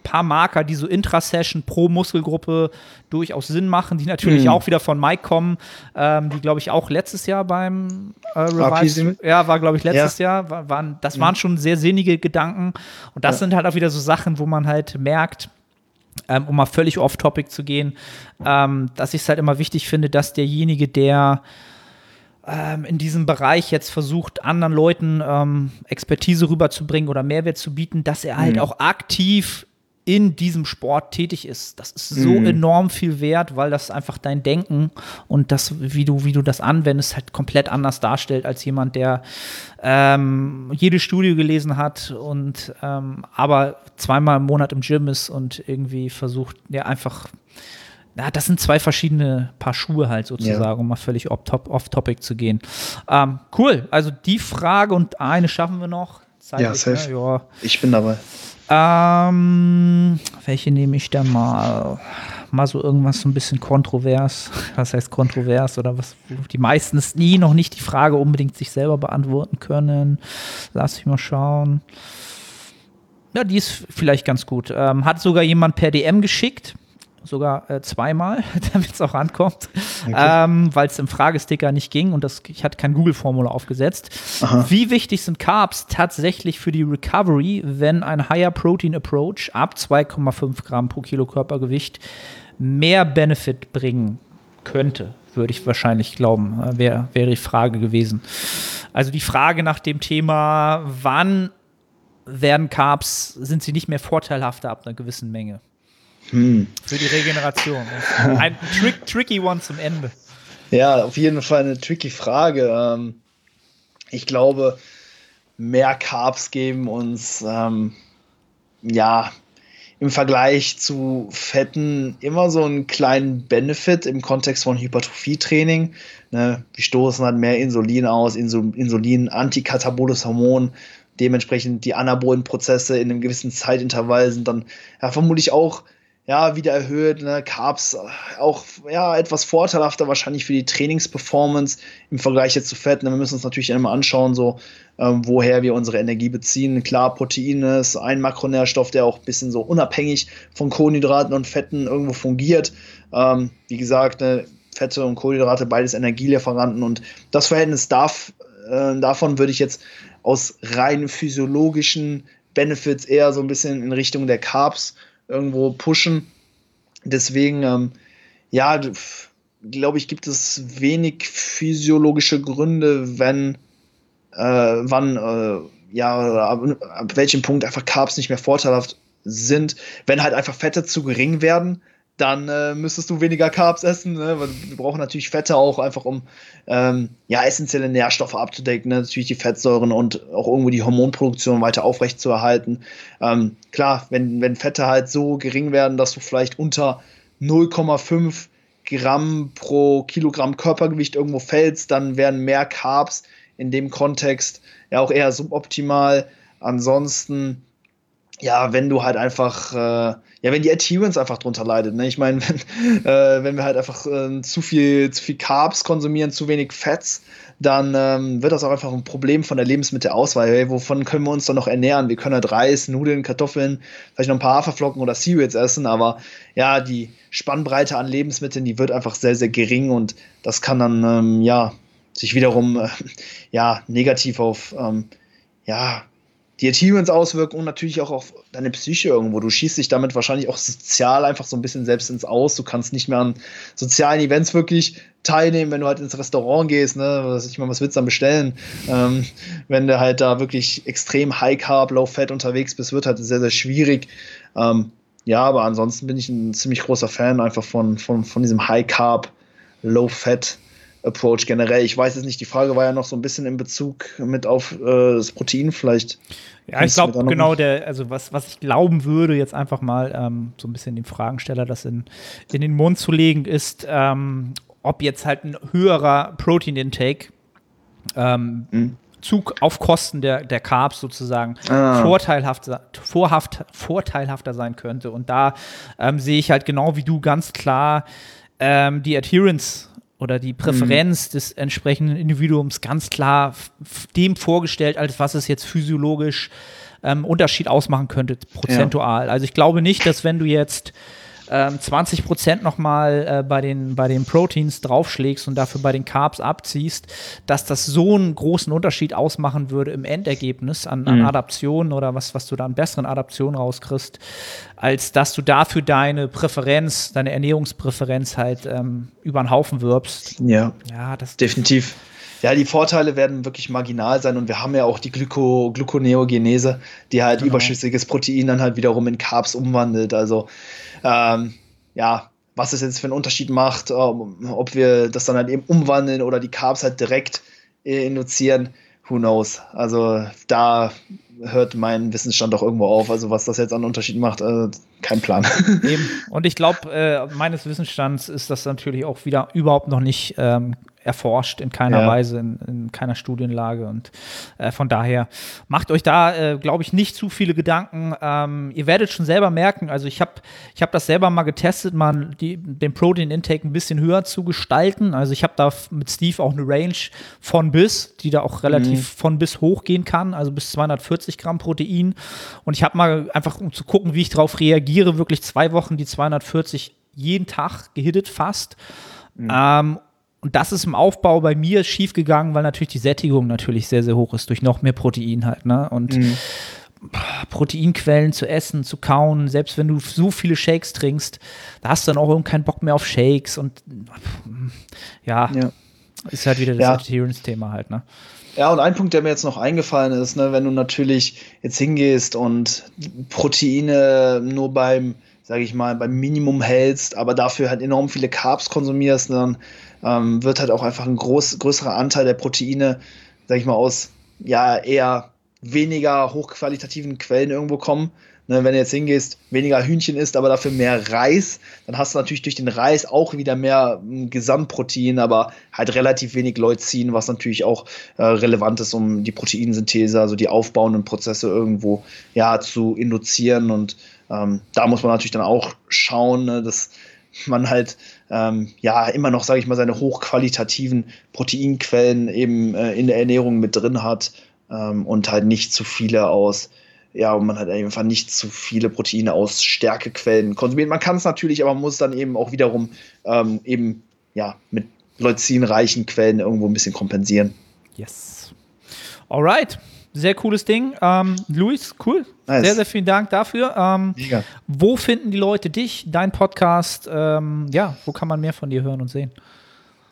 paar Marker, die so Intra-Session pro Muskelgruppe durchaus Sinn machen, die natürlich mhm. auch wieder von Mike kommen, ähm, die glaube ich auch letztes Jahr beim äh, Revive, ja, war glaube ich letztes ja. Jahr, war, waren, das mhm. waren schon sehr sinnige Gedanken und das ja. sind halt auch wieder so Sachen, wo man halt merkt, ähm, um mal völlig off-topic zu gehen, ähm, dass ich es halt immer wichtig finde, dass derjenige, der ähm, in diesem Bereich jetzt versucht, anderen Leuten ähm, Expertise rüberzubringen oder Mehrwert zu bieten, dass er halt mhm. auch aktiv in diesem Sport tätig ist. Das ist so mhm. enorm viel wert, weil das einfach dein Denken und das, wie du, wie du das anwendest, halt komplett anders darstellt als jemand, der ähm, jede Studie gelesen hat und ähm, aber zweimal im Monat im Gym ist und irgendwie versucht, ja, einfach ja, das sind zwei verschiedene Paar Schuhe halt sozusagen, ja. um mal völlig off-topic zu gehen. Ähm, cool, also die Frage und eine schaffen wir noch. Zeitlich, ja, safe. Ne? Ja. Ich bin dabei. Ähm, welche nehme ich da mal? Mal so irgendwas so ein bisschen kontrovers. Was heißt kontrovers oder was die meisten nie noch nicht die Frage unbedingt sich selber beantworten können. Lass ich mal schauen. Ja, die ist vielleicht ganz gut. Ähm, hat sogar jemand per DM geschickt sogar äh, zweimal, damit es auch ankommt, okay. ähm, weil es im Fragesticker nicht ging und das, ich hatte kein Google-Formular aufgesetzt. Aha. Wie wichtig sind Carbs tatsächlich für die Recovery, wenn ein Higher Protein Approach ab 2,5 Gramm pro Kilo Körpergewicht mehr Benefit bringen könnte? Würde ich wahrscheinlich glauben, äh, wäre wär die Frage gewesen. Also die Frage nach dem Thema, wann werden Carbs, sind sie nicht mehr vorteilhafter ab einer gewissen Menge? Hm. Für die Regeneration. Ein trick, tricky one zum Ende. Ja, auf jeden Fall eine tricky Frage. Ähm, ich glaube, mehr Carbs geben uns ähm, ja im Vergleich zu Fetten immer so einen kleinen Benefit im Kontext von Hypertrophietraining. Ne? Wir stoßen halt mehr Insulin aus, Insulin, antikataboles Hormon. Dementsprechend die anabolen Prozesse in einem gewissen Zeitintervall sind dann ja, vermutlich auch ja, wieder erhöht. Ne? Carbs auch ja, etwas vorteilhafter wahrscheinlich für die Trainingsperformance im Vergleich jetzt zu Fett. Ne? Wir müssen uns natürlich immer anschauen, so ähm, woher wir unsere Energie beziehen. Klar, Protein ist ein Makronährstoff, der auch ein bisschen so unabhängig von Kohlenhydraten und Fetten irgendwo fungiert. Ähm, wie gesagt, ne, Fette und Kohlenhydrate, beides Energielieferanten und das Verhältnis darf, äh, davon würde ich jetzt aus rein physiologischen Benefits eher so ein bisschen in Richtung der Carbs irgendwo pushen. Deswegen, ähm, ja, glaube ich, gibt es wenig physiologische Gründe, wenn, äh, wann, äh, ja, ab, ab welchem Punkt einfach Carbs nicht mehr vorteilhaft sind, wenn halt einfach Fette zu gering werden, dann äh, müsstest du weniger Carbs essen. Ne? Weil wir brauchen natürlich Fette auch einfach, um ähm, ja, essentielle Nährstoffe abzudecken. Ne? Natürlich die Fettsäuren und auch irgendwo die Hormonproduktion weiter aufrechtzuerhalten. Ähm, klar, wenn, wenn Fette halt so gering werden, dass du vielleicht unter 0,5 Gramm pro Kilogramm Körpergewicht irgendwo fällst, dann wären mehr Carbs in dem Kontext ja auch eher suboptimal. Ansonsten ja, wenn du halt einfach, äh, ja, wenn die Adherence einfach drunter leidet. Ne? Ich meine, wenn, äh, wenn wir halt einfach äh, zu viel, zu viel Carbs konsumieren, zu wenig Fats, dann ähm, wird das auch einfach ein Problem von der Lebensmittelauswahl. Hey, wovon können wir uns dann noch ernähren? Wir können halt Reis, Nudeln, Kartoffeln, vielleicht noch ein paar Haferflocken oder Cereals essen, aber ja, die Spannbreite an Lebensmitteln, die wird einfach sehr, sehr gering und das kann dann, ähm, ja, sich wiederum, äh, ja, negativ auf, ähm, ja, die Achievements auswirken und natürlich auch auf deine Psyche irgendwo. Du schießt dich damit wahrscheinlich auch sozial einfach so ein bisschen selbst ins Aus. Du kannst nicht mehr an sozialen Events wirklich teilnehmen, wenn du halt ins Restaurant gehst, ne, was ich mal, was willst du dann bestellen? Ähm, wenn du halt da wirklich extrem High Carb, Low Fat unterwegs bist, wird halt sehr, sehr schwierig. Ähm, ja, aber ansonsten bin ich ein ziemlich großer Fan einfach von, von, von diesem High Carb, Low Fat Approach generell. Ich weiß es nicht, die Frage war ja noch so ein bisschen in Bezug mit auf äh, das Protein vielleicht. Ja, ich glaube genau, der, also was, was ich glauben würde, jetzt einfach mal ähm, so ein bisschen den Fragensteller das in, in den Mund zu legen, ist, ähm, ob jetzt halt ein höherer Protein-Intake ähm, mhm. Zug auf Kosten der, der Carbs sozusagen ah. vorteilhafter, vorhaft, vorteilhafter sein könnte. Und da ähm, sehe ich halt genau wie du ganz klar ähm, die Adherence oder die Präferenz mhm. des entsprechenden Individuums ganz klar dem vorgestellt, als was es jetzt physiologisch ähm, Unterschied ausmachen könnte, prozentual. Ja. Also ich glaube nicht, dass wenn du jetzt ähm, 20 Prozent nochmal äh, bei, den, bei den Proteins draufschlägst und dafür bei den Carbs abziehst, dass das so einen großen Unterschied ausmachen würde im Endergebnis an, an mhm. Adaptionen oder was, was du da an besseren Adaptionen rauskriegst, als dass du dafür deine Präferenz, deine Ernährungspräferenz halt ähm, über den Haufen wirbst. Ja, ja das definitiv. Ja, die Vorteile werden wirklich marginal sein und wir haben ja auch die Glyko Gluconeogenese, die halt genau. überschüssiges Protein dann halt wiederum in Carbs umwandelt. Also ähm, ja, was es jetzt für einen Unterschied macht, ähm, ob wir das dann halt eben umwandeln oder die Carbs halt direkt äh, induzieren, who knows. Also da hört mein Wissensstand doch irgendwo auf. Also was das jetzt an Unterschied macht, äh, kein Plan. Eben. Und ich glaube, äh, meines Wissensstands ist das natürlich auch wieder überhaupt noch nicht ähm, erforscht, in keiner ja. Weise, in, in, keiner Studienlage. Und äh, von daher macht euch da, äh, glaube ich, nicht zu viele Gedanken. Ähm, ihr werdet schon selber merken, also ich habe ich hab das selber mal getestet, mal die, den Protein-Intake ein bisschen höher zu gestalten. Also ich habe da mit Steve auch eine Range von bis, die da auch relativ mhm. von bis hochgehen kann, also bis 240 Gramm Protein. Und ich habe mal einfach, um zu gucken, wie ich darauf reagiere, wirklich zwei Wochen die 240 jeden Tag gehittet fast. Mhm. Ähm, und das ist im Aufbau bei mir schief gegangen, weil natürlich die Sättigung natürlich sehr, sehr hoch ist durch noch mehr Protein halt. Ne? Und mhm. Proteinquellen zu essen, zu kauen, selbst wenn du so viele Shakes trinkst, da hast du dann auch irgendwie keinen Bock mehr auf Shakes und ja, ja. ist halt wieder das ja. Adherence-Thema halt, ne? Ja, und ein Punkt, der mir jetzt noch eingefallen ist, ne, wenn du natürlich jetzt hingehst und Proteine nur beim, sage ich mal, beim Minimum hältst, aber dafür halt enorm viele Carbs konsumierst, dann ähm, wird halt auch einfach ein groß, größerer Anteil der Proteine, sag ich mal, aus ja eher weniger hochqualitativen Quellen irgendwo kommen. Ne, wenn du jetzt hingehst, weniger Hühnchen isst, aber dafür mehr Reis, dann hast du natürlich durch den Reis auch wieder mehr m, Gesamtprotein, aber halt relativ wenig Leucin, was natürlich auch äh, relevant ist, um die Proteinsynthese, also die aufbauenden Prozesse irgendwo ja zu induzieren. Und ähm, da muss man natürlich dann auch schauen, ne, dass man halt ähm, ja immer noch, sage ich mal, seine hochqualitativen Proteinquellen eben äh, in der Ernährung mit drin hat ähm, und halt nicht zu viele aus, ja, und man hat einfach nicht zu viele Proteine aus Stärkequellen konsumiert. Man kann es natürlich, aber man muss dann eben auch wiederum ähm, eben ja mit leucinreichen Quellen irgendwo ein bisschen kompensieren. Yes. Alright. Sehr cooles Ding. Ähm, Luis, cool. Nice. Sehr, sehr vielen Dank dafür. Ähm, Mega. Wo finden die Leute dich, dein Podcast? Ähm, ja, wo kann man mehr von dir hören und sehen?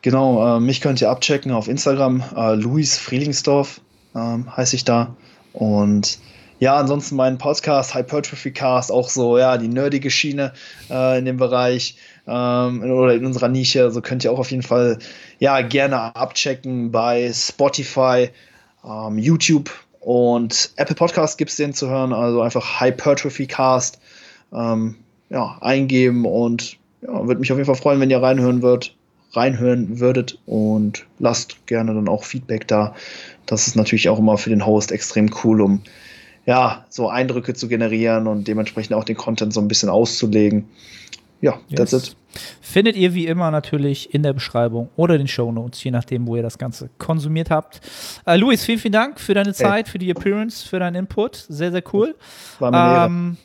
Genau, äh, mich könnt ihr abchecken auf Instagram. Äh, Luis Frielingsdorf ähm, heiße ich da. Und ja, ansonsten mein Podcast, Hypertrophy Cast, auch so, ja, die nerdige Schiene äh, in dem Bereich ähm, oder in unserer Nische. Also könnt ihr auch auf jeden Fall, ja, gerne abchecken bei Spotify, ähm, YouTube und Apple Podcast gibt es den zu hören. Also einfach Hypertrophy Cast ähm, ja, eingeben und ja, würde mich auf jeden Fall freuen, wenn ihr reinhören würdet reinhören würdet und lasst gerne dann auch Feedback da. Das ist natürlich auch immer für den Host extrem cool, um ja, so Eindrücke zu generieren und dementsprechend auch den Content so ein bisschen auszulegen. Ja, yes. that's it. Findet ihr wie immer natürlich in der Beschreibung oder den Show Notes, je nachdem, wo ihr das Ganze konsumiert habt. Äh, Luis, vielen, vielen Dank für deine Zeit, hey. für die Appearance, für deinen Input. Sehr, sehr cool. War mir ähm,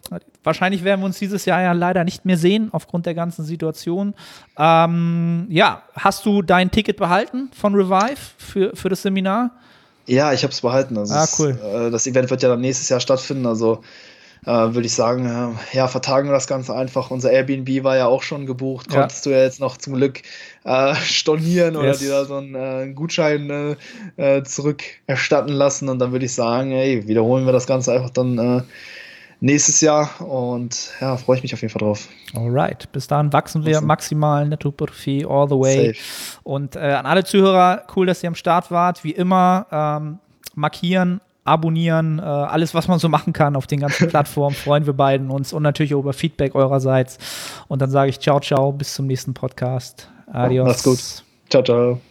wahrscheinlich werden wir uns dieses Jahr ja leider nicht mehr sehen, aufgrund der ganzen Situation. Ähm, ja, hast du dein Ticket behalten von Revive für, für das Seminar? Ja, ich habe es behalten. Also ah, cool. Es, äh, das Event wird ja dann nächstes Jahr stattfinden. Also äh, würde ich sagen, äh, ja, vertagen wir das Ganze einfach. Unser Airbnb war ja auch schon gebucht. Konntest ja. du ja jetzt noch zum Glück äh, stornieren yes. oder dir da so einen, äh, Gutschein äh, zurückerstatten lassen. Und dann würde ich sagen, ey, wiederholen wir das Ganze einfach dann nächstes Jahr und ja, freue ich mich auf jeden Fall drauf. Alright, bis dahin wachsen wir maximal Nettohypertrophie all the way. Safe. Und äh, an alle Zuhörer, cool, dass ihr am Start wart. Wie immer, ähm, markieren, abonnieren, äh, alles, was man so machen kann auf den ganzen Plattformen, freuen wir beiden uns und natürlich auch über Feedback eurerseits. Und dann sage ich ciao, ciao, bis zum nächsten Podcast. Adios. Mach's gut. Ciao, ciao.